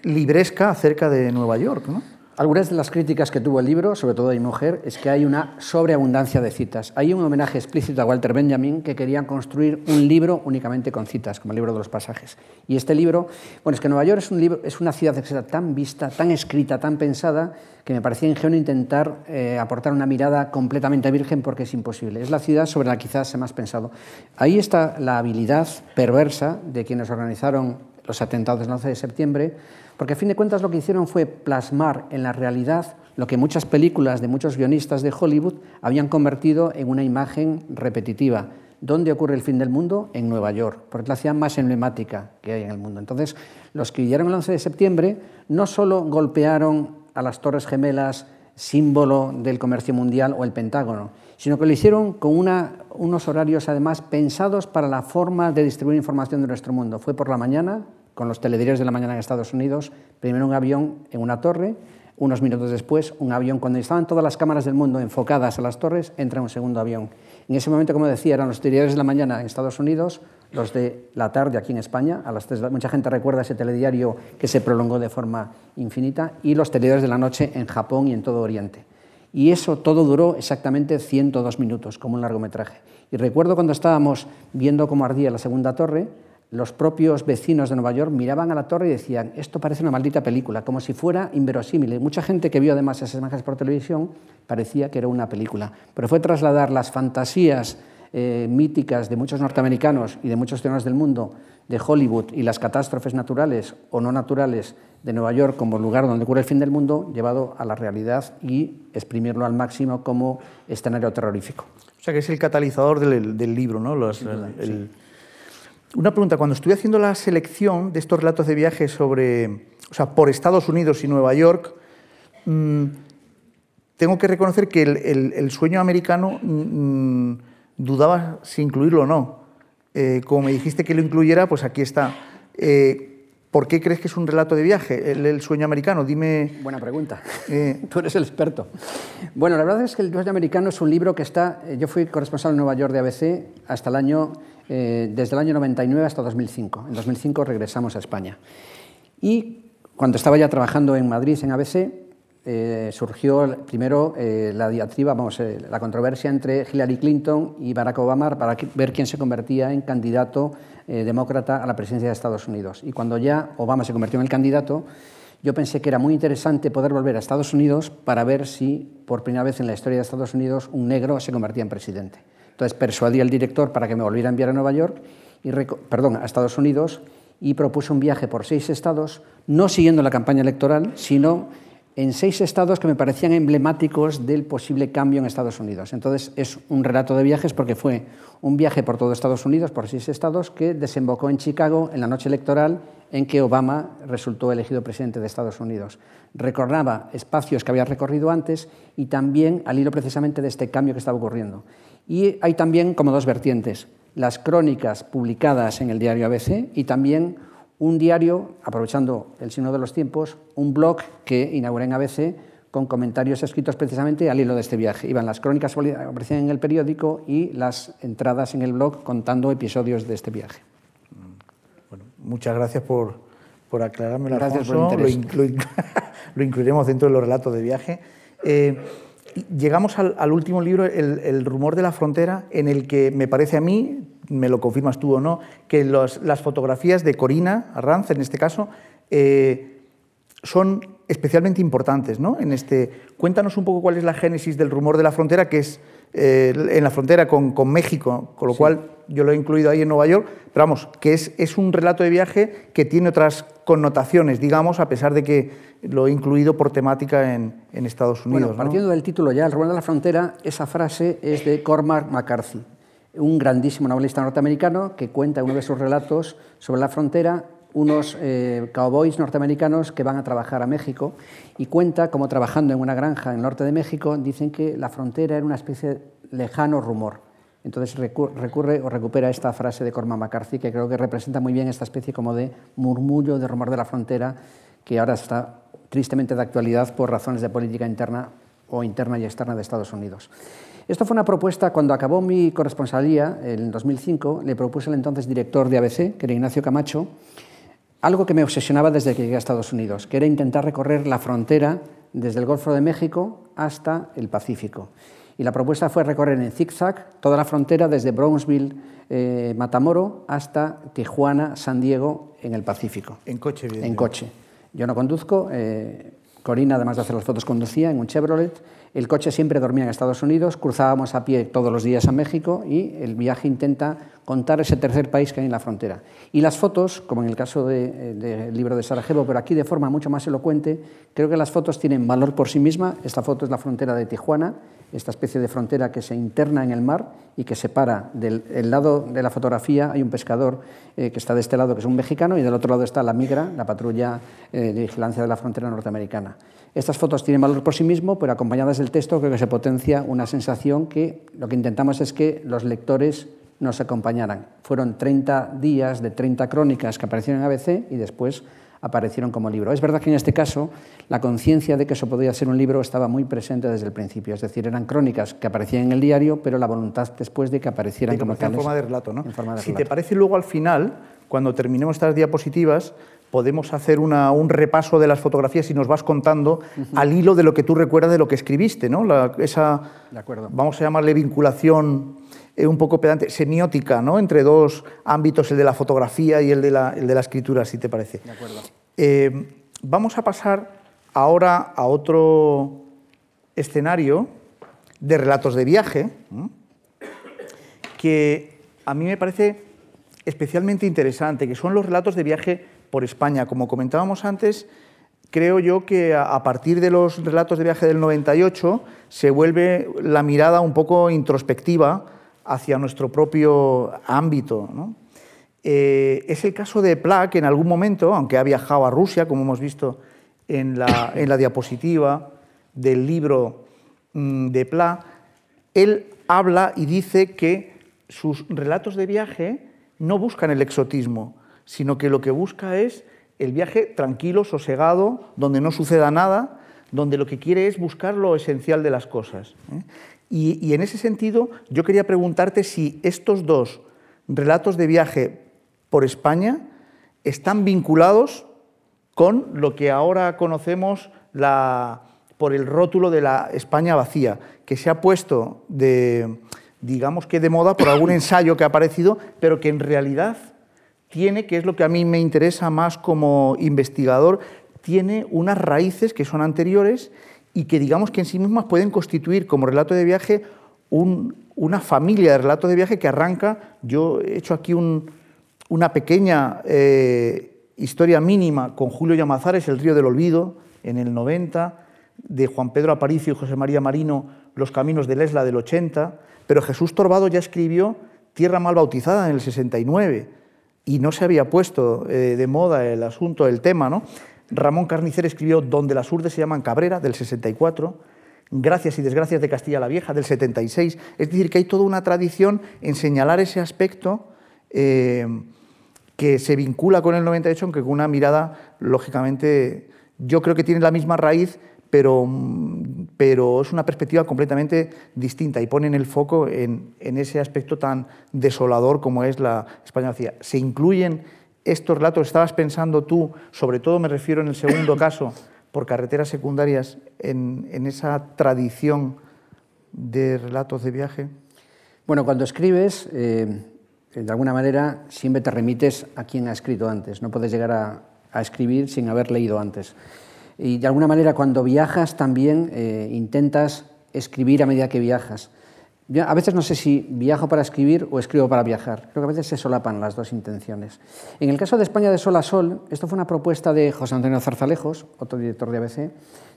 libresca acerca de Nueva York, ¿no? Algunas de las críticas que tuvo el libro, sobre todo de mi mujer, es que hay una sobreabundancia de citas. Hay un homenaje explícito a Walter Benjamin que querían construir un libro únicamente con citas, como el libro de los pasajes. Y este libro, bueno, es que Nueva York es, un libro, es una ciudad que está tan vista, tan escrita, tan pensada, que me parecía ingenuo intentar eh, aportar una mirada completamente virgen porque es imposible. Es la ciudad sobre la que quizás se más pensado. Ahí está la habilidad perversa de quienes organizaron los atentados del 11 de septiembre porque a fin de cuentas lo que hicieron fue plasmar en la realidad lo que muchas películas de muchos guionistas de Hollywood habían convertido en una imagen repetitiva. ¿Dónde ocurre el fin del mundo? En Nueva York, porque la ciudad más emblemática que hay en el mundo. Entonces, los que vivieron el 11 de septiembre no solo golpearon a las Torres Gemelas, símbolo del comercio mundial, o el Pentágono, sino que lo hicieron con unos horarios además pensados para la forma de distribuir información de nuestro mundo. Fue por la mañana, con los telediarios de la mañana en Estados Unidos, primero un avión en una torre, unos minutos después un avión, cuando estaban todas las cámaras del mundo enfocadas a las torres, entra un segundo avión. En ese momento, como decía, eran los telediarios de la mañana en Estados Unidos, los de la tarde aquí en España, a las tres, mucha gente recuerda ese telediario que se prolongó de forma infinita, y los telediarios de la noche en Japón y en todo Oriente. Y eso todo duró exactamente 102 minutos, como un largometraje. Y recuerdo cuando estábamos viendo cómo ardía la segunda torre, los propios vecinos de Nueva York miraban a la torre y decían, esto parece una maldita película, como si fuera inverosímil. mucha gente que vio además esas imágenes por televisión parecía que era una película. Pero fue trasladar las fantasías eh, míticas de muchos norteamericanos y de muchos ciudadanos del mundo, de Hollywood, y las catástrofes naturales o no naturales de Nueva York como lugar donde ocurre el fin del mundo, llevado a la realidad y exprimirlo al máximo como escenario terrorífico. O sea que es el catalizador del, libro, ¿no? Una pregunta, cuando estuve haciendo la selección de estos relatos de viaje sobre, o sea, por Estados Unidos y Nueva York, mm, tengo que reconocer que el, sueño americano mm, dudaba si incluirlo o no. Eh, como me dijiste que lo incluyera, pues aquí está. Eh, ¿Por qué crees que es un relato de viaje, el, sueño americano? Dime. Buena pregunta. Eh, (laughs) Tú eres el experto. Bueno, la verdad es que El sueño americano es un libro que está. Yo fui corresponsal en Nueva York de ABC hasta el año eh, desde el año 99 hasta 2005. En 2005 regresamos a España. Y cuando estaba ya trabajando en Madrid, en ABC, eh, surgió primero eh, la diatriba, vamos, la controversia entre Hillary Clinton y Barack Obama para ver quién se convertía en candidato demócrata a la presidencia de Estados Unidos. Y cuando ya Obama se convirtió en el candidato, yo pensé que era muy interesante poder volver a Estados Unidos para ver si, por primera vez en la historia de Estados Unidos, un negro se convertía en presidente. Entonces persuadí al director para que me volviera a enviar a Nueva York, y, perdón, a Estados Unidos, y propuse un viaje por seis estados, no siguiendo la campaña electoral, sino en seis estados que me parecían emblemáticos del posible cambio en Estados Unidos. Entonces es un relato de viajes porque fue un viaje por todo Estados Unidos, por seis estados, que desembocó en Chicago en la noche electoral en que Obama resultó elegido presidente de Estados Unidos. Recordaba espacios que había recorrido antes y también al hilo precisamente de este cambio que estaba ocurriendo. Y hay también como dos vertientes, las crónicas publicadas en el diario ABC y también un diario, aprovechando el signo de los tiempos, un blog que inauguré en ABC con comentarios escritos precisamente al hilo de este viaje. Iban las crónicas que aparecían en el periódico y las entradas en el blog contando episodios de este viaje. Bueno, muchas gracias por, por aclararme, gracias Por el lo, (laughs) lo, incluiremos dentro de los relatos de viaje. Eh, llegamos al, último libro, el, rumor de la frontera, en el que me parece a mí, me lo confirmas tú o no, que las fotografías de Corina Arranz, en este caso, eh, son especialmente importantes. ¿no? En este, cuéntanos un poco cuál es la génesis del rumor de la frontera, que es eh, en la frontera con, México, con lo cual yo lo he incluido ahí en Nueva York, pero vamos, que es, es un relato de viaje que tiene otras connotaciones, digamos, a pesar de que lo he incluido por temática en, en Estados Unidos. Bueno, partiendo del título ya, El rumor de la frontera, esa frase es de Cormac McCarthy, un grandísimo novelista norteamericano que cuenta en uno de sus relatos sobre la frontera unos eh, cowboys norteamericanos que van a trabajar a México y cuenta como trabajando en una granja en el norte de México dicen que la frontera era una especie de lejano rumor. Entonces recurre o recupera esta frase de Cormac McCarthy que creo que representa muy bien esta especie como de murmullo, de rumor de la frontera que ahora está tristemente de actualidad por razones de política interna o interna y externa de Estados Unidos. Esto fue una propuesta, cuando acabó mi corresponsalía, en 2005, le propuse al entonces director de ABC, que era Ignacio Camacho, algo que me obsesionaba desde que llegué a Estados Unidos, que era intentar recorrer la frontera desde el Golfo de México hasta el Pacífico. Y la propuesta fue recorrer en zigzag toda la frontera desde Brownsville, eh, Matamoro, hasta Tijuana, San Diego, en el Pacífico. En coche, bien. En coche. Yo no conduzco, eh, Corina, además de hacer las fotos, conducía en un Chevrolet. El coche siempre dormía en Estados Unidos, cruzábamos a pie todos los días a México y el viaje intenta contar ese tercer país que hay en la frontera. Y las fotos, como en el caso del libro de Sarajevo, pero aquí de forma mucho más elocuente, creo que las fotos tienen valor por sí misma. Esta foto es la frontera de Tijuana, esta especie de frontera que se interna en el mar y que separa del lado de la fotografía hay un pescador eh, que está de este lado, que es un mexicano, y del otro lado está la migra, la patrulla eh, de vigilancia de la frontera norteamericana. Estas fotos tienen valor por sí mismo, pero acompañadas del texto creo que se potencia una sensación que lo que intentamos es que los lectores nos acompañaran. Fueron 30 días de 30 crónicas que aparecieron en ABC y después aparecieron como libro. Es verdad que en este caso la conciencia de que eso podía ser un libro estaba muy presente desde el principio, es decir, eran crónicas que aparecían en el diario, pero la voluntad después de que aparecieran como en forma de relato. ¿no? En forma de si te parece, luego al final, cuando terminemos estas diapositivas, podemos hacer un repaso de las fotografías y nos vas contando al hilo de lo que tú recuerdas de lo que escribiste, ¿no? esa, de acuerdo. vamos a llamarle vinculación eh, un poco pedante, semiótica, ¿no? entre dos ámbitos, el de la fotografía y el de la, el de la escritura, si te parece. De acuerdo. Eh, vamos a pasar ahora a otro escenario de relatos de viaje, que a mí me parece especialmente interesante, que son los relatos de viaje por España. Como comentábamos antes, creo yo que a partir de los relatos de viaje del 98 se vuelve la mirada un poco introspectiva hacia nuestro propio ámbito. Eh, es el caso de Pla, que en algún momento, aunque ha viajado a Rusia, como hemos visto en la, en la diapositiva del libro mm, de Pla, él habla y dice que sus relatos de viaje no buscan el exotismo, sino que lo que busca es el viaje tranquilo, sosegado, donde no suceda nada, donde lo que quiere es buscar lo esencial de las cosas. ¿eh? Y, en ese sentido, yo quería preguntarte si estos dos relatos de viaje por España están vinculados con lo que ahora conocemos por el rótulo de la España vacía, que se ha puesto de, digamos que de moda por algún (coughs) ensayo que ha aparecido, pero que en realidad tiene, que es lo que a mí me interesa más como investigador, tiene unas raíces que son anteriores y que digamos que en sí mismas pueden constituir como relato de viaje una familia de relatos de viaje que arranca, yo he hecho aquí una pequeña eh, historia mínima con Julio Llamazares, El río del olvido, en el 90, de Juan Pedro Aparicio y José María Marino, Los caminos del Esla del 80, pero Jesús Torbado ya escribió Tierra mal bautizada en el 69 y no se había puesto eh, de moda el asunto, el tema, ¿no? Ramón Carnicer escribió Donde las urdes se llaman cabrera, del 64, Gracias y desgracias de Castilla la Vieja, del 76. Es decir, que hay toda una tradición en señalar ese aspecto eh, que se vincula con el 98, aunque con una mirada, lógicamente, yo creo que tiene la misma raíz, pero, pero es una perspectiva completamente distinta y ponen el foco en, ese aspecto tan desolador como es la España vacía. ¿Se incluyen estos relatos? ¿Estabas pensando tú, sobre todo me refiero en el segundo (coughs) caso, por carreteras secundarias, en, esa tradición de relatos de viaje? Bueno, cuando escribes, eh, de alguna manera siempre te remites a quien ha escrito antes. No puedes llegar a, a escribir sin haber leído antes. Y de alguna manera cuando viajas también eh, intentas escribir a medida que viajas. A veces no sé si viajo para escribir o escribo para viajar. Creo que a veces se solapan las dos intenciones. En el caso de España de Sol a Sol, esto fue una propuesta de José Antonio Zarzalejos, otro director de ABC.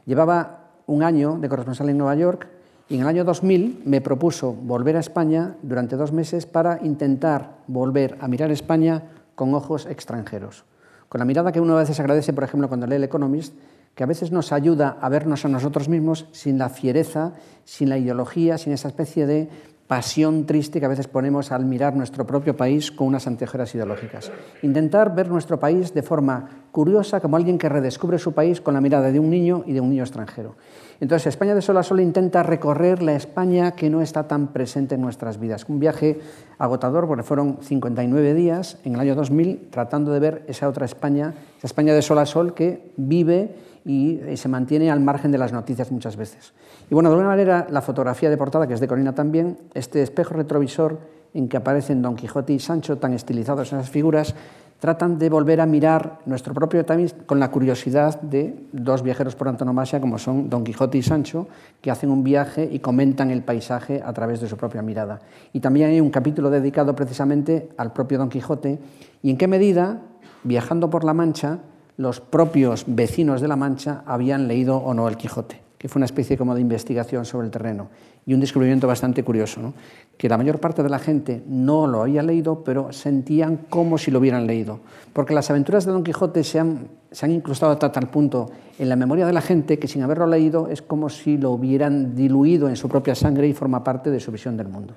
Llevaba un año de corresponsal en Nueva York y en el año 2000 me propuso volver a España durante dos meses para intentar volver a mirar España con ojos extranjeros. Con la mirada que uno a veces agradece, por ejemplo, cuando lee El Economist, que a veces nos ayuda a vernos a nosotros mismos sin la fiereza, sin la ideología, sin esa especie de pasión triste que a veces ponemos al mirar nuestro propio país con unas anteojeras ideológicas. Intentar ver nuestro país de forma curiosa, como alguien que redescubre su país con la mirada de un niño y de un niño extranjero. Entonces, España de sol a sol intenta recorrer la España que no está tan presente en nuestras vidas. Un viaje agotador, porque fueron 59 días en el año 2000 tratando de ver esa otra España, esa España de sol a sol que vive y, se mantiene al margen de las noticias muchas veces. Y bueno, de alguna manera, la fotografía de portada, que es de Corina también, este espejo retrovisor en que aparecen Don Quijote y Sancho tan estilizados en esas figuras, tratan de volver a mirar nuestro propio país con la curiosidad de dos viajeros por antonomasia como son Don Quijote y Sancho, que hacen un viaje y comentan el paisaje a través de su propia mirada. Y también hay un capítulo dedicado precisamente al propio Don Quijote y en qué medida, viajando por la Mancha, los propios vecinos de la Mancha habían leído o no el Quijote que fue una especie como de investigación sobre el terreno y un descubrimiento bastante curioso, que la mayor parte de la gente no lo había leído, pero sentían como si lo hubieran leído, porque las aventuras de Don Quijote se han, se han incrustado hasta tal punto en la memoria de la gente que sin haberlo leído es como si lo hubieran diluido en su propia sangre y forma parte de su visión del mundo.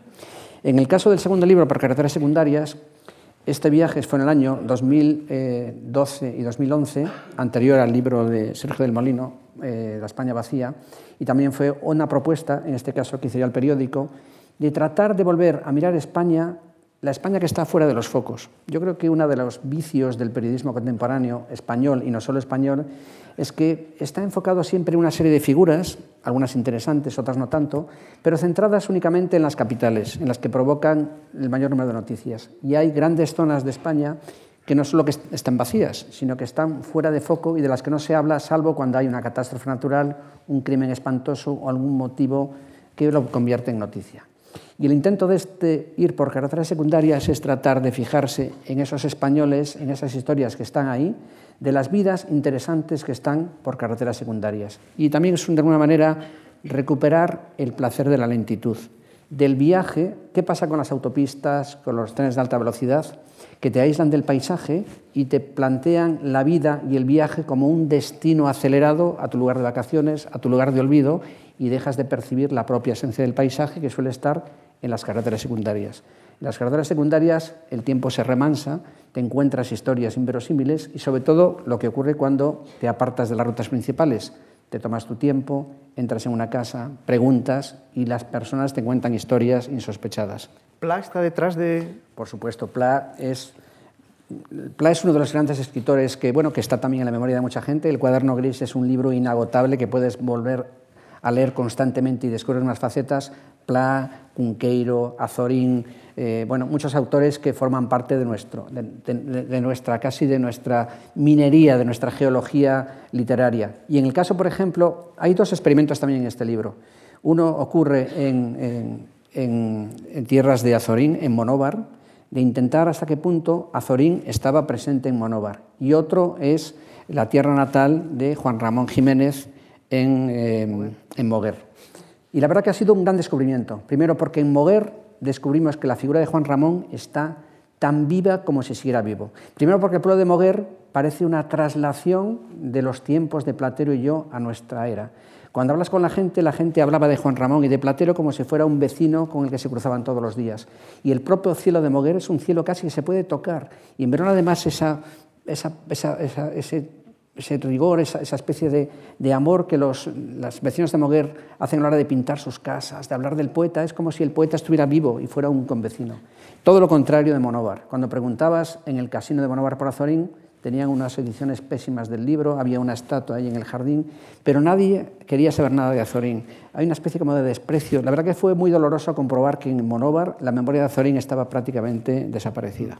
En el caso del segundo libro, por carreteras secundarias, este viaje fue en el año 2012 y 2011, anterior al libro de Sergio del Molino, eh, La España vacía, y también fue una propuesta, en este caso que hice yo al periódico, de tratar de volver a mirar España, la España que está fuera de los focos. Yo creo que uno de los vicios del periodismo contemporáneo español, y no solo español, es que está enfocado siempre en una serie de figuras, algunas interesantes, otras no tanto, pero centradas únicamente en las capitales, en las que provocan el mayor número de noticias. Y hay grandes zonas de España que no solo están vacías, sino que están fuera de foco y de las que no se habla salvo cuando hay una catástrofe natural, un crimen espantoso o algún motivo que lo convierte en noticia. Y el intento de este ir por carreteras secundarias es tratar de fijarse en esos españoles, en esas historias que están ahí, de las vidas interesantes que están por carreteras secundarias. Y también es de alguna manera recuperar el placer de la lentitud, del viaje, qué pasa con las autopistas, con los trenes de alta velocidad, que te aíslan del paisaje y te plantean la vida y el viaje como un destino acelerado a tu lugar de vacaciones, a tu lugar de olvido, y dejas de percibir la propia esencia del paisaje que suele estar en las carreteras secundarias. En las carreteras secundarias el tiempo se remansa, te encuentras historias inverosímiles y sobre todo lo que ocurre cuando te apartas de las rutas principales. Te tomas tu tiempo, entras en una casa, preguntas y las personas te cuentan historias insospechadas. Pla está detrás de... Por supuesto, Pla es, Pla es uno de los grandes escritores que, bueno, que está también en la memoria de mucha gente. El cuaderno gris es un libro inagotable que puedes volver a leer constantemente y descubrir unas facetas. Pla, Cunqueiro, Azorín, eh, bueno, muchos autores que forman parte de, nuestro, de, nuestra, casi de nuestra minería, de nuestra geología literaria. Y en el caso, por ejemplo, hay dos experimentos también en este libro. Uno ocurre en, en, tierras de Azorín, en Monóvar, de intentar hasta qué punto Azorín estaba presente en Monóvar. Y otro es la tierra natal de Juan Ramón Jiménez en, eh, en Moguer. Y la verdad que ha sido un gran descubrimiento. Primero porque en Moguer descubrimos que la figura de Juan Ramón está tan viva como si siguiera vivo. Primero porque el pueblo de Moguer parece una traslación de los tiempos de Platero y yo a nuestra era Cuando hablas con la gente, la gente hablaba de Juan Ramón y de Platero como si fuera un vecino con el que se cruzaban todos los días. Y el propio cielo de Moguer es un cielo casi que se puede tocar. Y en verano además esa, ese, ese, rigor, esa, especie de, de, amor que los las vecinos de Moguer hacen a la hora de pintar sus casas, de hablar del poeta, es como si el poeta estuviera vivo y fuera un convecino. Todo lo contrario de Monóvar. Cuando preguntabas en el casino de Monóvar por Azorín, tenían unas ediciones pésimas del libro, había una estatua ahí en el jardín, pero nadie quería saber nada de Azorín. Hay una especie como de desprecio. La verdad que fue muy doloroso comprobar que en Monóvar la memoria de Azorín estaba prácticamente desaparecida.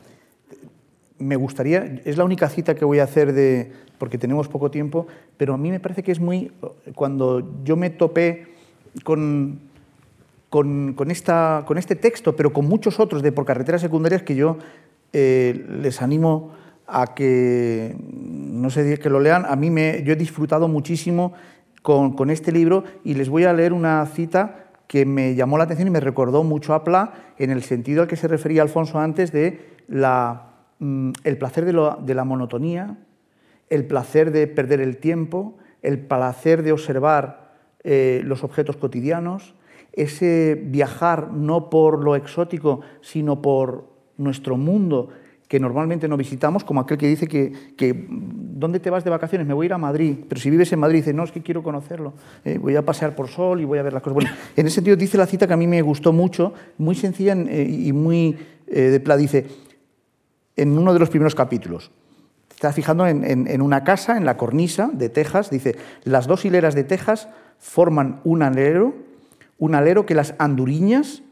Me gustaría, es la única cita que voy a hacer de, porque tenemos poco tiempo, pero a mí me parece que es muy, cuando yo me topé con, con, esta, con este texto, pero con muchos otros de por carreteras secundarias que yo eh, les animo a que, no sé, que lo lean. A mí me, yo he disfrutado muchísimo con, con, este libro y les voy a leer una cita que me llamó la atención y me recordó mucho a Pla en el sentido al que se refería Alfonso antes de la, el placer de, la monotonía, el placer de perder el tiempo, el placer de observar eh, los objetos cotidianos, ese viajar no por lo exótico, sino por nuestro mundo que normalmente no visitamos, como aquel que dice que, ¿dónde te vas de vacaciones? Me voy a ir a Madrid, pero si vives en Madrid, dice, no, es que quiero conocerlo, eh, voy a pasear por Sol y voy a ver las cosas. Bueno, en ese sentido dice la cita que a mí me gustó mucho, muy sencilla eh, y muy de dice, en uno de los primeros capítulos, está fijando en, una casa, en la cornisa de tejas, dice, las dos hileras de tejas forman un alero, un alero que las anduriñas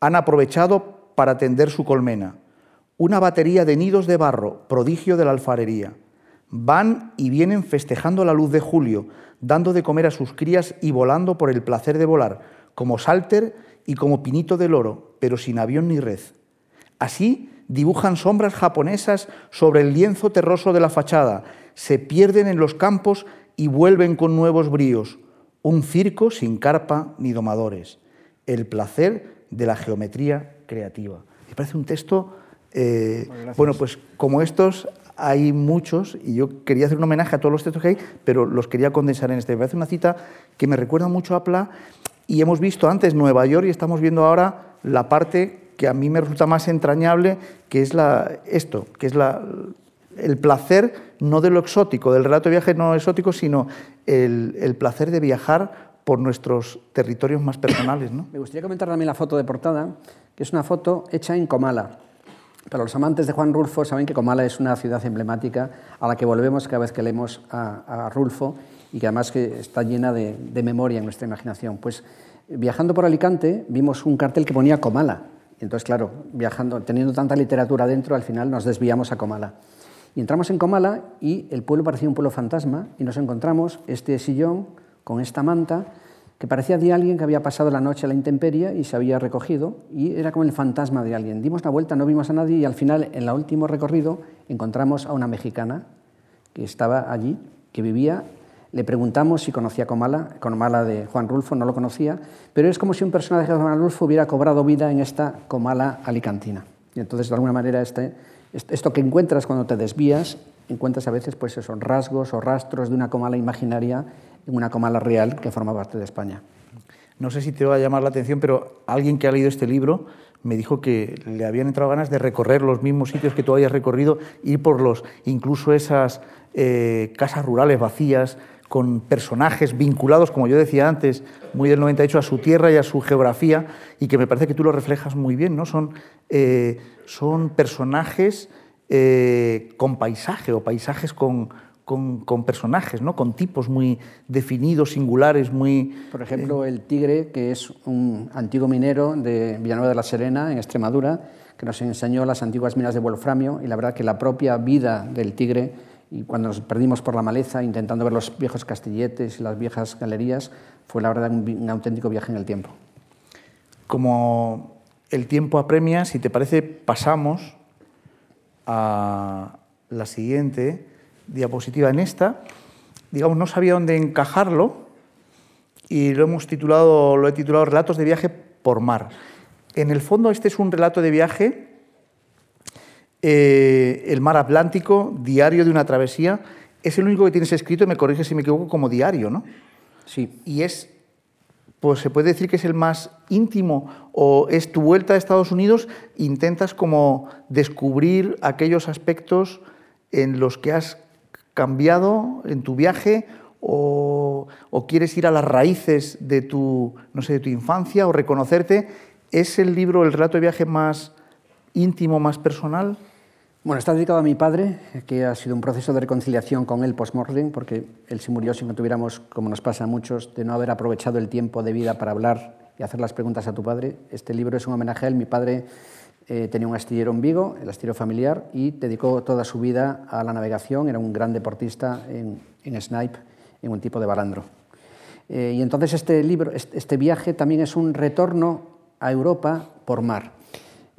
han aprovechado para tender su colmena una batería de nidos de barro, prodigio de la alfarería. Van y vienen festejando la luz de julio, dando de comer a sus crías y volando por el placer de volar, como Salter y como Pinito del Oro, pero sin avión ni red. Así dibujan sombras japonesas sobre el lienzo terroso de la fachada, se pierden en los campos y vuelven con nuevos bríos. Un circo sin carpa ni domadores. El placer de la geometría creativa. Me parece un texto eh, bueno, pues como estos hay muchos y yo quería hacer un homenaje a todos los textos que hay, pero los quería condensar en este. Me parece una cita que me recuerda mucho a Pla y hemos visto antes Nueva York y estamos viendo ahora la parte que a mí me resulta más entrañable, que es la, esto, que es la, el placer no de lo exótico, del relato de viaje no exótico, sino el, el placer de viajar por nuestros territorios más personales. ¿no? (coughs) Me gustaría comentar también la foto de portada, que es una foto hecha en Comala. Pero los amantes de Juan Rulfo saben que Comala es una ciudad emblemática a la que volvemos cada vez que leemos a, Rulfo y que además que está llena de, memoria en nuestra imaginación. Pues viajando por Alicante vimos un cartel que ponía Comala. Entonces, claro, viajando, teniendo tanta literatura dentro, al final nos desviamos a Comala. Y entramos en Comala y el pueblo parecía un pueblo fantasma y nos encontramos este sillón con esta manta que parecía de alguien que había pasado la noche a la intemperie y se había recogido, y era como el fantasma de alguien. Dimos la vuelta, no vimos a nadie, y al final, en el último recorrido, encontramos a una mexicana que estaba allí, que vivía. Le preguntamos si conocía Comala, Comala de Juan Rulfo, no lo conocía, pero es como si un personaje de Juan Rulfo hubiera cobrado vida en esta Comala alicantina. Y entonces, de alguna manera, este, esto que encuentras cuando te desvías, encuentras a veces pues esos rasgos o rastros de una Comala imaginaria en una comala real que forma parte de España. No sé si te va a llamar la atención, pero alguien que ha leído este libro me dijo que le habían entrado ganas de recorrer los mismos sitios que tú hayas recorrido, ir por los, incluso esas eh, casas rurales vacías, con personajes vinculados, como yo decía antes, muy del 98 a su tierra y a su geografía, y que me parece que tú lo reflejas muy bien, ¿no? Son, eh, son personajes eh, con paisaje o paisajes con, con, personajes, ¿no? con tipos muy definidos, singulares, muy... Por ejemplo, el tigre, que es un antiguo minero de Villanueva de la Serena, en Extremadura, que nos enseñó las antiguas minas de wolframio, y la verdad que la propia vida del tigre, y cuando nos perdimos por la maleza intentando ver los viejos castilletes y las viejas galerías, fue la verdad un, un auténtico viaje en el tiempo. Como el tiempo apremia, si te parece, pasamos a la siguiente diapositiva en esta, digamos, no sabía dónde encajarlo y lo hemos titulado, lo he titulado Relatos de viaje por mar. En el fondo este es un relato de viaje, eh, el mar Atlántico, diario de una travesía. Es el único que tienes escrito, me corrige si me equivoco, como diario, ¿no? Sí. Y es, pues se puede decir que es el más íntimo o es tu vuelta a Estados Unidos, intentas como descubrir aquellos aspectos en los que has cambiado en tu viaje o, o, quieres ir a las raíces de tu, no sé, de tu infancia o reconocerte. ¿Es el libro, el relato de viaje más íntimo, más personal? Bueno, está dedicado a mi padre, que ha sido un proceso de reconciliación con él post-mortem, porque él se murió sin que tuviéramos, como nos pasa a muchos, de no haber aprovechado el tiempo de vida para hablar y hacer las preguntas a tu padre. Este libro es un homenaje a él. Mi padre eh, tenía un astillero en Vigo, el astillero familiar, y dedicó toda su vida a la navegación. Era un gran deportista en, en snipe, en un tipo de balandro. Eh, y entonces este, libro, este, este viaje también es un retorno a Europa por mar.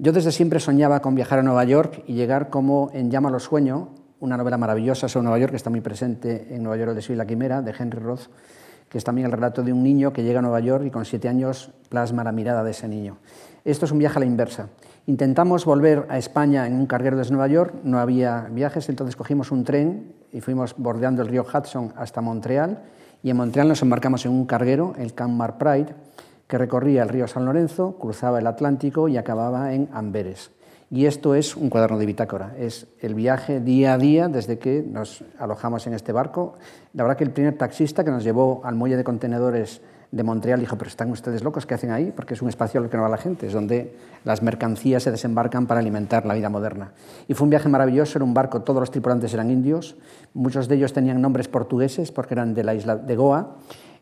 Yo desde siempre soñaba con viajar a Nueva York y llegar como en Llámalo Sueño, una novela maravillosa sobre Nueva York que está muy presente en Nueva York, el deseo y la quimera, de Henry Roth, que es también el relato de un niño que llega a Nueva York y con siete años plasma la mirada de ese niño. Esto es un viaje a la inversa. Intentamos volver a España en un carguero desde Nueva York, no había viajes, entonces cogimos un tren y fuimos bordeando el río Hudson hasta Montreal y en Montreal nos embarcamos en un carguero, el Canmar Pride, que recorría el río San Lorenzo, cruzaba el Atlántico y acababa en Amberes. Y esto es un cuaderno de bitácora, es el viaje día a día desde que nos alojamos en este barco. La verdad que el primer taxista que nos llevó al muelle de contenedores de Montreal dijo, pero están ustedes locos, ¿qué hacen ahí? Porque es un espacio al que no va la gente, es donde las mercancías se desembarcan para alimentar la vida moderna. Y fue un viaje maravilloso, era un barco, todos los tripulantes eran indios, muchos de ellos tenían nombres portugueses porque eran de la isla de Goa,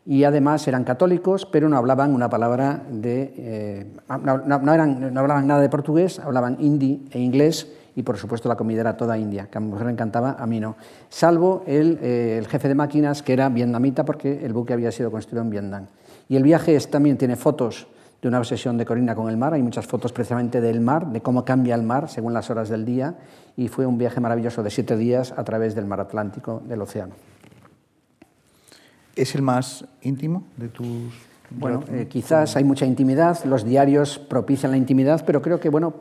y además eran católicos, pero no hablaban una palabra de... Eh, no, hablaban nada de portugués, hablaban hindi e inglés y por supuesto la comida era toda india, que a mi mujer le encantaba, a mí no. Salvo el, eh, el jefe de máquinas, que era vietnamita porque el buque había sido construido en Vietnam. Y el viaje también tiene fotos de una obsesión de Corina con el mar, hay muchas fotos precisamente del mar, de cómo cambia el mar según las horas del día, y fue un viaje maravilloso de siete días a través del mar Atlántico, del océano. ¿Es el más íntimo de tus bueno, eh, quizás hay mucha intimidad, los diarios propician la intimidad, pero creo que, bueno,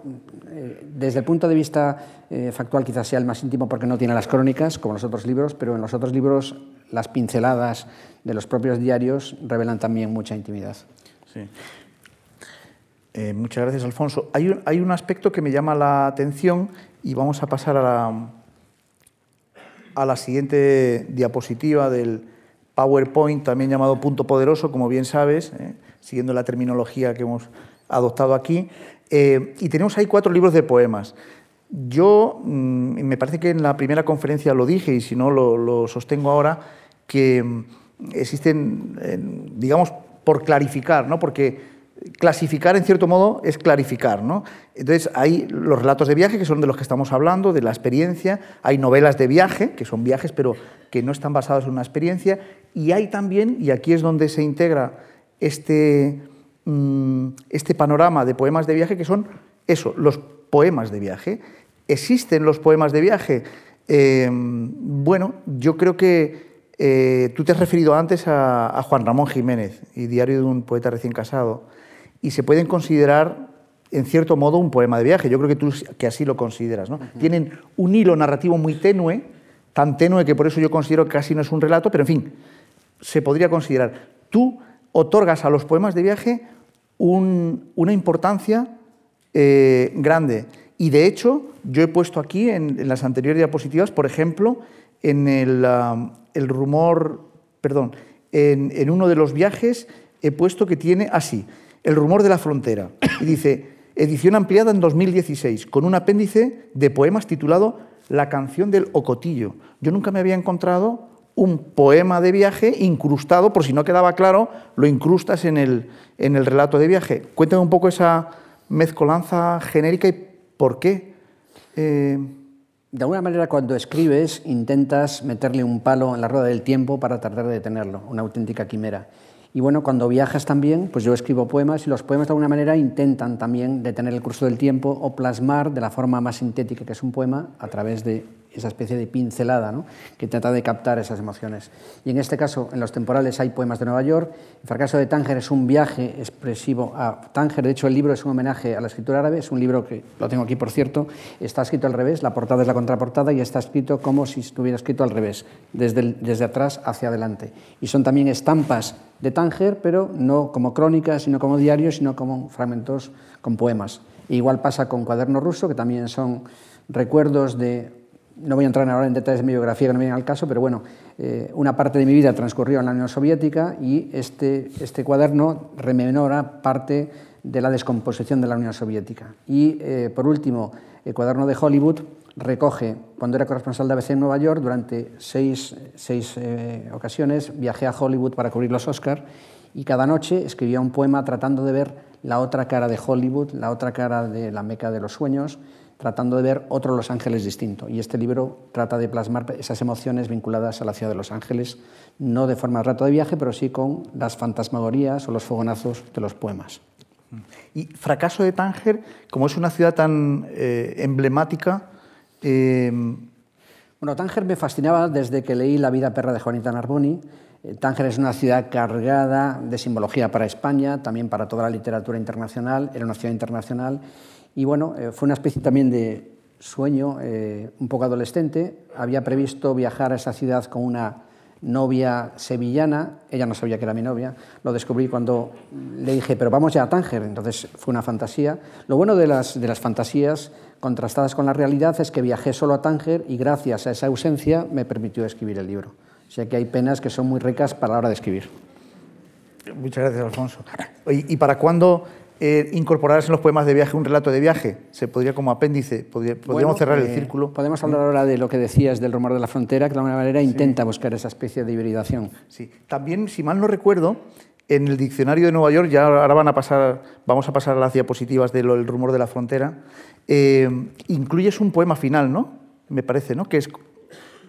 eh, desde el punto de vista eh, factual quizás sea el más íntimo porque no tiene las crónicas, como los otros libros, pero en los otros libros las pinceladas de los propios diarios revelan también mucha intimidad. Sí. muchas gracias, Alfonso. Hay un, hay un aspecto que me llama la atención y vamos a pasar a la, a la siguiente diapositiva del PowerPoint, también llamado punto poderoso, como bien sabes, eh, siguiendo la terminología que hemos adoptado aquí. Eh, y tenemos ahí cuatro libros de poemas. Yo, mm, me parece que en la primera conferencia lo dije, y si no lo, lo sostengo ahora, que mm, existen, digamos, por clarificar, ¿no? porque clasificar en cierto modo es clarificar. ¿no? Entonces hay los relatos de viaje, que son de los que estamos hablando, de la experiencia, hay novelas de viaje, que son viajes pero que no están basados en una experiencia, y hay también, y aquí es donde se integra este, mm, este panorama de poemas de viaje, que son eso, los poemas de viaje. ¿Existen los poemas de viaje? Eh, bueno, yo creo que eh, tú te has referido antes a, a Juan Ramón Jiménez y Diario de un poeta recién casado y se pueden considerar en cierto modo un poema de viaje. Yo creo que tú que así lo consideras. ¿no? Tienen un hilo narrativo muy tenue, tan tenue que por eso yo considero que casi no es un relato, pero en fin, se podría considerar. Tú otorgas a los poemas de viaje una importancia eh, grande. Y de hecho, yo he puesto aquí en, las anteriores diapositivas, por ejemplo, en el, um, rumor, perdón, en, en uno de los viajes he puesto que tiene así. El rumor de la frontera. Y dice, edición ampliada en 2016, con un apéndice de poemas titulado La canción del Ocotillo. Yo nunca me había encontrado un poema de viaje incrustado, por si no quedaba claro, lo incrustas en el, en el relato de viaje. Cuéntame un poco esa mezcolanza genérica y por qué. Eh... De alguna manera, cuando escribes, intentas meterle un palo en la rueda del tiempo para tratar de detenerlo, una auténtica quimera. Y bueno, cuando viajas también, pues yo escribo poemas y los poemas de alguna manera intentan también detener el curso del tiempo o plasmar de la forma más sintética que es un poema a través de esa especie de pincelada ¿no? que trata de captar esas emociones. Y en este caso, en los temporales hay poemas de Nueva York. El fracaso de Tánger es un viaje expresivo a Tánger. De hecho, el libro es un homenaje a la escritura árabe. Es un libro que, lo tengo aquí por cierto, está escrito al revés. La portada es la contraportada y está escrito como si estuviera escrito al revés, desde, desde atrás hacia adelante. Y son también estampas de Tánger, pero no como crónicas, sino como diarios, sino como fragmentos con poemas. igual pasa con Cuaderno Ruso, que también son recuerdos de no voy a entrar ahora en detalles de mi biografía que no vienen al caso, pero bueno, eh, una parte de mi vida transcurrió en la Unión Soviética y este, este cuaderno rememora parte de la descomposición de la Unión Soviética. Y eh, por último, el cuaderno de Hollywood recoge, cuando era corresponsal de ABC en Nueva York, durante seis, seis eh, ocasiones viajé a Hollywood para cubrir los Oscars y cada noche escribía un poema tratando de ver la otra cara de Hollywood, la otra cara de la Meca de los Sueños, tratando de ver otro Los Ángeles distinto. Y este libro trata de plasmar esas emociones vinculadas a la ciudad de Los Ángeles, no de forma de rato de viaje, pero sí con las fantasmagorías o los fogonazos de los poemas. Y Fracaso de Tánger, como es una ciudad tan eh, emblemática... Eh... Bueno, Tánger me fascinaba desde que leí La vida perra de Juanita Narboni. Eh, Tánger es una ciudad cargada de simbología para España, también para toda la literatura internacional, era una ciudad internacional y bueno, eh, fue una especie también de sueño eh, un poco adolescente. Había previsto viajar a esa ciudad con una novia sevillana, ella no sabía que era mi novia, lo descubrí cuando le dije, pero vamos ya a Tánger, entonces fue una fantasía. Lo bueno de las, de las fantasías contrastadas con la realidad es que viajé solo a Tánger y gracias a esa ausencia me permitió escribir el libro. O sea que hay penas que son muy ricas para la hora de escribir. Muchas gracias, Alfonso. ¿Y para cuándo eh, incorporarse en los poemas de viaje un relato de viaje? ¿Se podría como apéndice? ¿Podríamos cerrar el eh, círculo? Podemos hablar ahora de lo que decías del rumor de la frontera, que de alguna manera intenta buscar esa especie de hibridación. Sí. También, si mal no recuerdo, en el diccionario de Nueva York, ya ahora van a pasar, vamos a pasar a las diapositivas del rumor de la frontera, eh, incluyes un poema final, ¿no? Me parece, ¿no? Que es...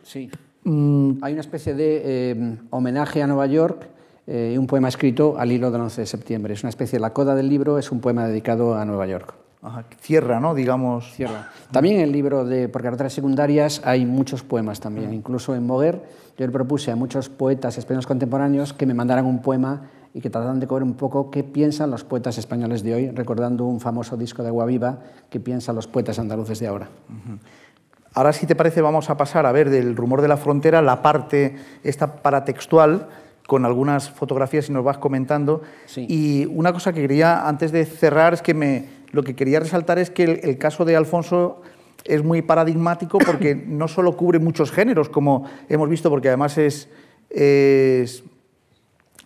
Sí. Mm. Hay una especie de eh, homenaje a Nueva York eh, un poema escrito al hilo del 11 de septiembre. Es una especie de la coda del libro, es un poema dedicado a Nueva York. Cierra, ¿no? Digamos. Cierra. También en el libro de Por carreteras secundarias hay muchos poemas también. Incluso en Moguer yo le propuse a muchos poetas españoles contemporáneos que me mandaran un poema y que trataran de coger un poco qué piensan los poetas españoles de hoy, recordando un famoso disco de Guaviva, qué piensan los poetas andaluces de ahora. Ahora, si te parece, vamos a pasar a ver del rumor de la frontera la parte esta paratextual con algunas fotografías y nos vas comentando. Y una cosa que quería, antes de cerrar, es que me, lo que quería resaltar es que el, caso de Alfonso es muy paradigmático (coughs) porque no solo cubre muchos géneros, como hemos visto, porque además es,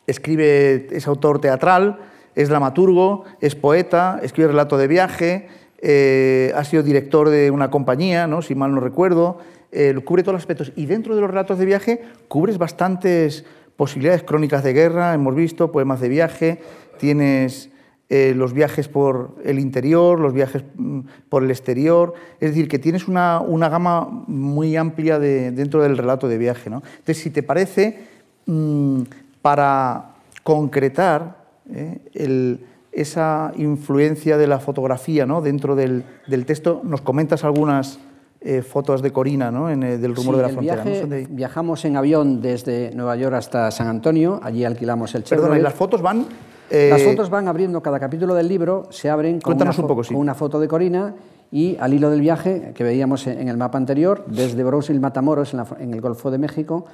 escribe, es autor teatral, es dramaturgo, es poeta, escribe relato de viaje, eh, ha sido director de una compañía, ¿no? si mal no recuerdo, eh, cubre todos los aspectos. Y dentro de los relatos de viaje cubres bastantes posibilidades crónicas de guerra, hemos visto, poemas de viaje, tienes eh, los viajes por el interior, los viajes mm, por el exterior, es decir, que tienes una, una gama muy amplia de, dentro del relato de viaje. ¿no? Entonces, si te parece, mm, para concretar eh, esa influencia de la fotografía ¿no? dentro del, del texto, nos comentas algunas eh, fotos de Corina, ¿no? en, del rumor de la frontera. Viajamos en avión desde Nueva York hasta San Antonio, allí alquilamos el Chevrolet. Perdona, ¿y las fotos van...? Eh, las fotos van abriendo, cada capítulo del libro se abren con una, con una, foto de Corina y al hilo del viaje que veíamos en el mapa anterior, desde Brownsville, Matamoros, en, el Golfo de México,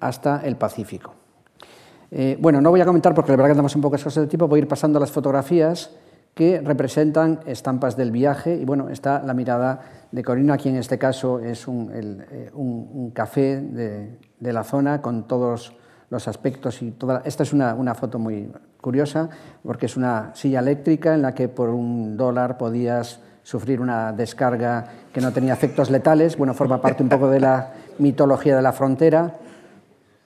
hasta el Pacífico. Eh, bueno, no voy a comentar porque la verdad que andamos un poco cosas de tipo, voy a ir pasando las fotografías que representan estampas del viaje y bueno, está la mirada de Corina, aquí en este caso es un, eh, café de, la zona con todos los aspectos y toda... Esta es una, una, foto muy curiosa porque es una silla eléctrica en la que por un dólar podías sufrir una descarga que no tenía efectos letales, bueno, forma parte un poco de la mitología de la frontera.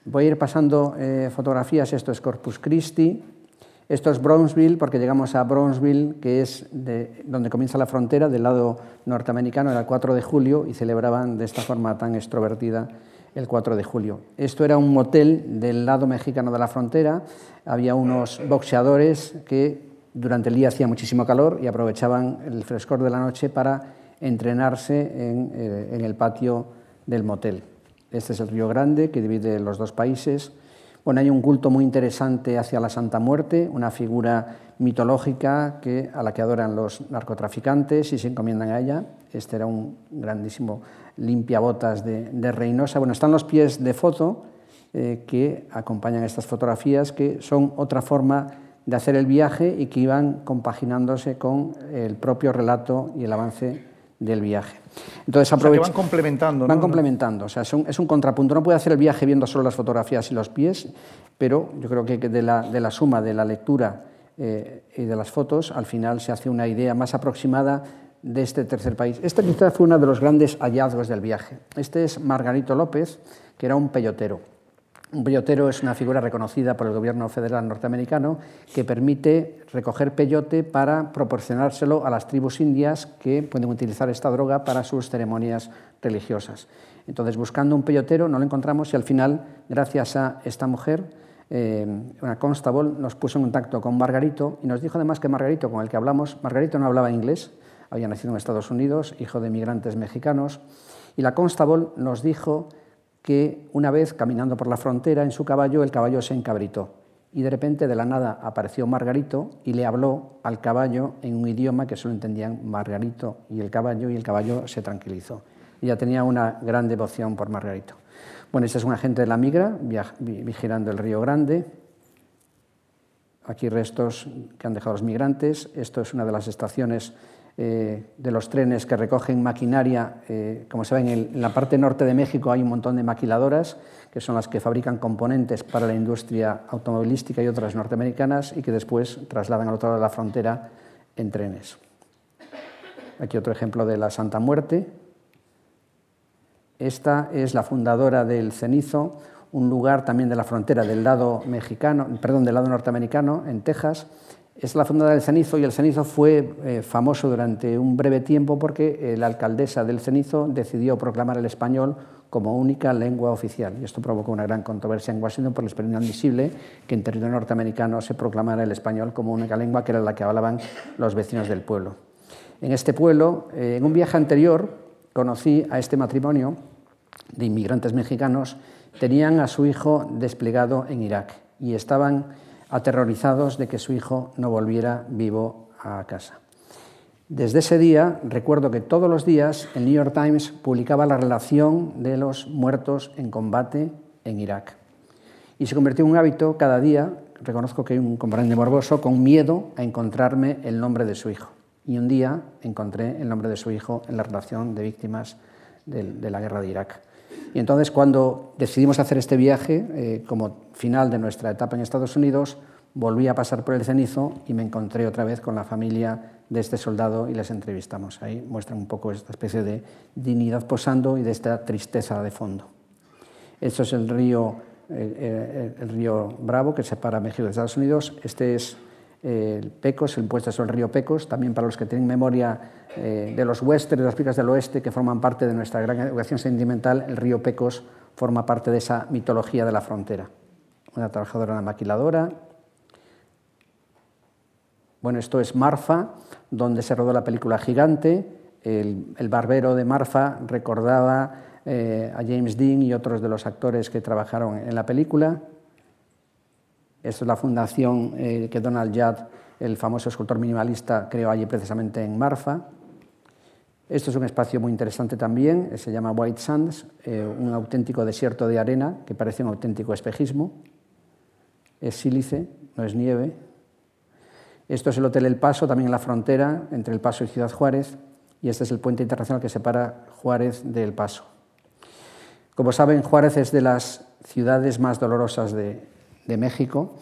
Voy a ir pasando eh, fotografías, esto es Corpus Christi, esto es Brownsville, porque llegamos a Brownsville, que es de, donde comienza la frontera, del lado norteamericano, era el 4 de julio, y celebraban de esta forma tan extrovertida el 4 de julio. Esto era un motel del lado mexicano de la frontera, había unos boxeadores que durante el día hacía muchísimo calor y aprovechaban el frescor de la noche para entrenarse en, eh, en el patio del motel. Este es el Río Grande que divide los dos países. Bueno, hay un culto muy interesante hacia la Santa Muerte, una figura mitológica que, a la que adoran los narcotraficantes y se encomiendan a ella. Este era un grandísimo limpiabotas de, de Reynosa. Bueno, están los pies de foto eh, que acompañan estas fotografías, que son otra forma de hacer el viaje y que iban compaginándose con el propio relato y el avance del viaje. Entonces, o sea, que van complementando. Van complementando, o sea, es un, es un, contrapunto. No puede hacer el viaje viendo solo las fotografías y los pies, pero yo creo que de la, de la suma de la lectura eh, y de las fotos, al final se hace una idea más aproximada de este tercer país. Este quizás fue uno de los grandes hallazgos del viaje. Este es Margarito López, que era un peyotero. Un peyotero es una figura reconocida por el gobierno federal norteamericano que permite recoger peyote para proporcionárselo a las tribus indias que pueden utilizar esta droga para sus ceremonias religiosas. Entonces, buscando un peyotero, no lo encontramos y al final, gracias a esta mujer, eh, una constable, nos puso en contacto con Margarito y nos dijo además que Margarito, con el que hablamos, Margarito no hablaba inglés, había nacido en Estados Unidos, hijo de migrantes mexicanos, y la constable nos dijo que una vez caminando por la frontera en su caballo, el caballo se encabritó y de repente de la nada apareció Margarito y le habló al caballo en un idioma que solo entendían Margarito y el caballo y el caballo se tranquilizó. Ella tenía una gran devoción por Margarito. Bueno, este es un agente de la migra vigilando el Río Grande. Aquí restos que han dejado los migrantes. Esto es una de las estaciones eh, de los trenes que recogen maquinaria. Eh, como saben, en la parte norte de México hay un montón de maquiladoras, que son las que fabrican componentes para la industria automovilística y otras norteamericanas, y que después trasladan al otro lado de la frontera en trenes. Aquí otro ejemplo de la Santa Muerte. Esta es la fundadora del Cenizo, un lugar también de la frontera del lado mexicano, perdón, del lado norteamericano, en Texas, es la fundadora del Cenizo y el Cenizo fue eh, famoso durante un breve tiempo porque eh, la alcaldesa del Cenizo decidió proclamar el español como única lengua oficial. Y esto provocó una gran controversia en Washington por el experimento admisible que en territorio norteamericano se proclamara el español como única lengua, que era la que hablaban los vecinos del pueblo. En este pueblo, eh, en un viaje anterior, conocí a este matrimonio de inmigrantes mexicanos. Tenían a su hijo desplegado en Irak y estaban aterrorizados de que su hijo no volviera vivo a casa. Desde ese día recuerdo que todos los días el New York Times publicaba la relación de los muertos en combate en Irak. Y se convirtió en un hábito cada día, reconozco que hay un componente morboso, con miedo a encontrarme el nombre de su hijo. Y un día encontré el nombre de su hijo en la relación de víctimas de, la guerra de Irak. Y entonces cuando decidimos hacer este viaje, eh, como final de nuestra etapa en Estados Unidos, volví a pasar por el cenizo y me encontré otra vez con la familia de este soldado y les entrevistamos. Ahí muestran un poco esta especie de dignidad posando y de esta tristeza de fondo. Esto es el río, el río Bravo que separa México de Estados Unidos. Este es el Pecos, el impuesto es el río Pecos, también para los que tienen memoria eh, de los westerns, de las picas del oeste, que forman parte de nuestra gran educación sentimental, el río Pecos forma parte de esa mitología de la frontera. Una trabajadora la maquiladora. Bueno, esto es Marfa, donde se rodó la película Gigante. El, barbero de Marfa recordaba eh, a James Dean y otros de los actores que trabajaron en la película. Esta es la fundación eh, que Donald Judd, el famoso escultor minimalista, creó allí precisamente en Marfa. Esto es un espacio muy interesante también, se llama White Sands, eh, un auténtico desierto de arena que parece un auténtico espejismo. Es sílice, no es nieve. Esto es el Hotel El Paso, también en la frontera entre El Paso y Ciudad Juárez, y este es el puente internacional que separa Juárez del Paso. Como saben, Juárez es de las ciudades más dolorosas de, de México.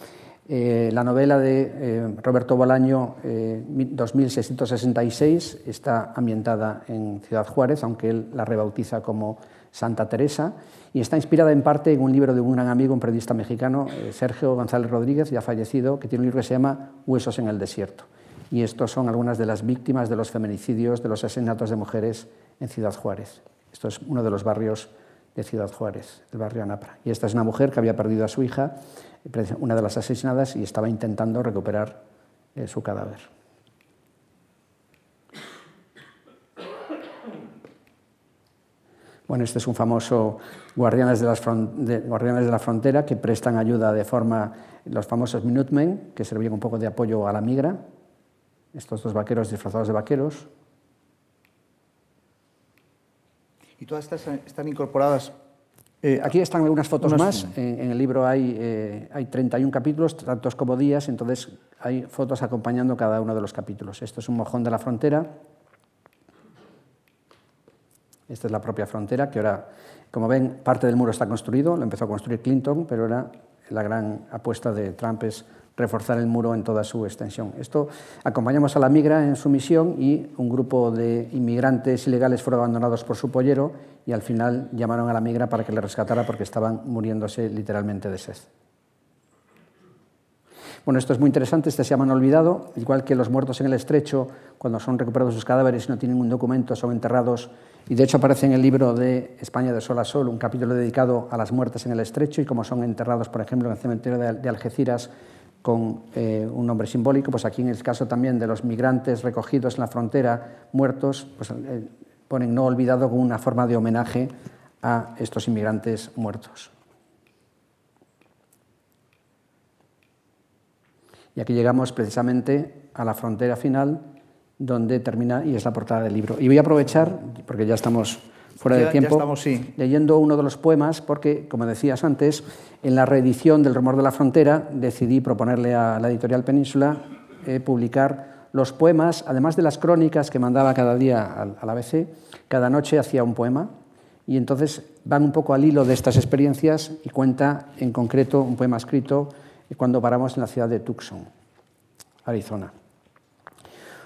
Eh, la novela de eh, Roberto Bolaño, 2666, eh, está ambientada en Ciudad Juárez, aunque él la rebautiza como Santa Teresa, y está inspirada en parte en un libro de un gran amigo, un periodista mexicano, Sergio González Rodríguez, ya fallecido, que tiene un libro que se llama Huesos en el desierto. Y estos son algunas de las víctimas de los feminicidios, de los asesinatos de mujeres en Ciudad Juárez. Esto es uno de los barrios de Ciudad Juárez, el barrio Anapra. Y esta es una mujer que había perdido a su hija una de las asesinadas y estaba intentando recuperar eh, su cadáver. Bueno, este es un famoso guardianes de, las guardianes de la frontera que prestan ayuda de forma, los famosos Minutemen, que servían un poco de apoyo a la migra, estos dos vaqueros disfrazados de vaqueros. ¿Y todas estas están incorporadas eh, aquí están algunas fotos más. En, el libro hay, eh, hay 31 capítulos, tantos como días, entonces hay fotos acompañando cada uno de los capítulos. Esto es un mojón de la frontera. Esta es la propia frontera, que ahora, como ven, parte del muro está construido, lo empezó a construir Clinton, pero era la gran apuesta de Trump es reforzar el muro en toda su extensión. Esto acompañamos a la migra en su misión y un grupo de inmigrantes ilegales fueron abandonados por su pollero y al final llamaron a la migra para que le rescatara porque estaban muriéndose literalmente de sed. Bueno, esto es muy interesante, este se llama olvidado, igual que los muertos en el estrecho, cuando son recuperados sus cadáveres y no tienen un documento, son enterrados, y de hecho aparece en el libro de España de Sol a Sol un capítulo dedicado a las muertes en el estrecho y cómo son enterrados, por ejemplo, en el cementerio de Algeciras con eh, un nombre simbólico, pues aquí en el caso también de los migrantes recogidos en la frontera, muertos, pues eh, ponen no olvidado como una forma de homenaje a estos inmigrantes muertos. Y aquí llegamos precisamente a la frontera final, donde termina y es la portada del libro. Y voy a aprovechar, porque ya estamos fuera de tiempo, leyendo uno de los poemas, porque, como decías antes, en la reedición del Rumor de la Frontera decidí proponerle a la editorial Península eh, publicar los poemas, además de las crónicas que mandaba cada día al, al ABC, cada noche hacía un poema, y entonces van un poco al hilo de estas experiencias y cuenta en concreto un poema escrito cuando paramos en la ciudad de Tucson, Arizona.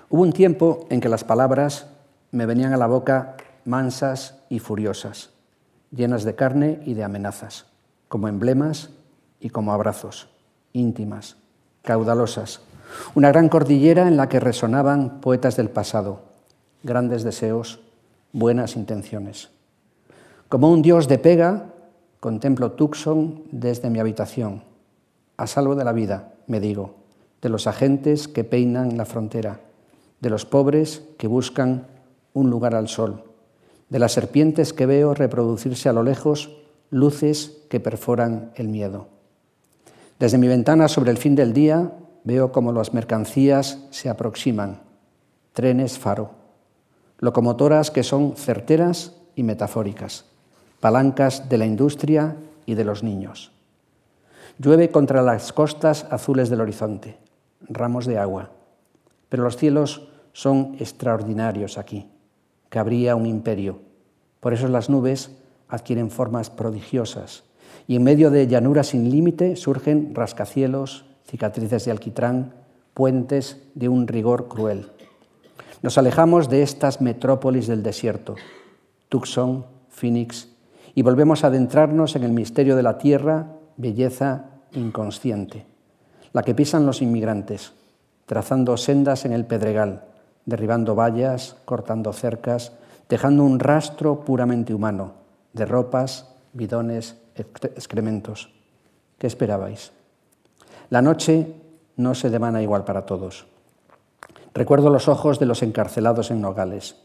Hubo un tiempo en que las palabras me venían a la boca mansas y furiosas, llenas de carne y de amenazas, como emblemas y como abrazos, íntimas, caudalosas, una gran cordillera en la que resonaban poetas del pasado, grandes deseos, buenas intenciones. Como un dios de pega, contemplo Tucson desde mi habitación, a salvo de la vida, me digo, de los agentes que peinan la frontera, de los pobres que buscan un lugar al sol, de las serpientes que veo reproducirse a lo lejos, luces que perforan el miedo. Desde mi ventana sobre el fin del día veo como las mercancías se aproximan, trenes faro, locomotoras que son certeras y metafóricas, palancas de la industria y de los niños. Llueve contra las costas azules del horizonte, ramos de agua, pero los cielos son extraordinarios aquí cabría un imperio. Por eso las nubes adquieren formas prodigiosas y en medio de llanuras sin límite surgen rascacielos, cicatrices de alquitrán, puentes de un rigor cruel. Nos alejamos de estas metrópolis del desierto, Tucson, Phoenix, y volvemos a adentrarnos en el misterio de la tierra, belleza inconsciente, la que pisan los inmigrantes, trazando sendas en el pedregal, derribando vallas, cortando cercas, dejando un rastro puramente humano de ropas, bidones, excrementos. ¿Qué esperabais? La noche no se demana igual para todos. Recuerdo los ojos de los encarcelados en Nogales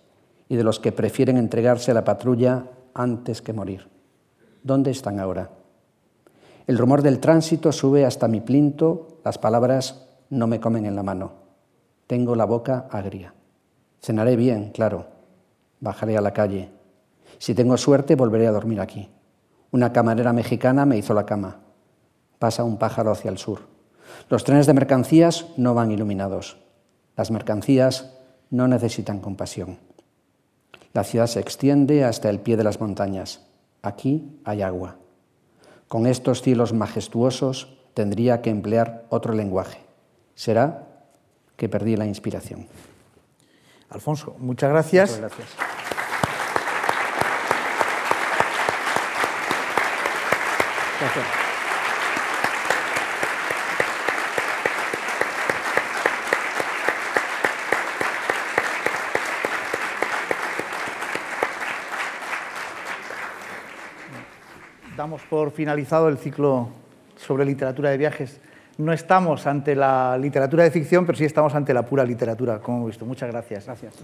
y de los que prefieren entregarse a la patrulla antes que morir. ¿Dónde están ahora? El rumor del tránsito sube hasta mi plinto, las palabras no me comen en la mano. Tengo la boca agria. Cenaré bien, claro. Bajaré a la calle. Si tengo suerte, volveré a dormir aquí. Una camarera mexicana me hizo la cama. Pasa un pájaro hacia el sur. Los trenes de mercancías no van iluminados. Las mercancías no necesitan compasión. La ciudad se extiende hasta el pie de las montañas. Aquí hay agua. Con estos cielos majestuosos tendría que emplear otro lenguaje. Será que perdí la inspiración. Alfonso, muchas gracias. Muchas gracias. gracias. Damos por finalizado el ciclo sobre literatura de viajes no estamos ante la literatura de ficción, pero sí estamos ante la pura literatura, como hemos visto. Muchas gracias. Gracias.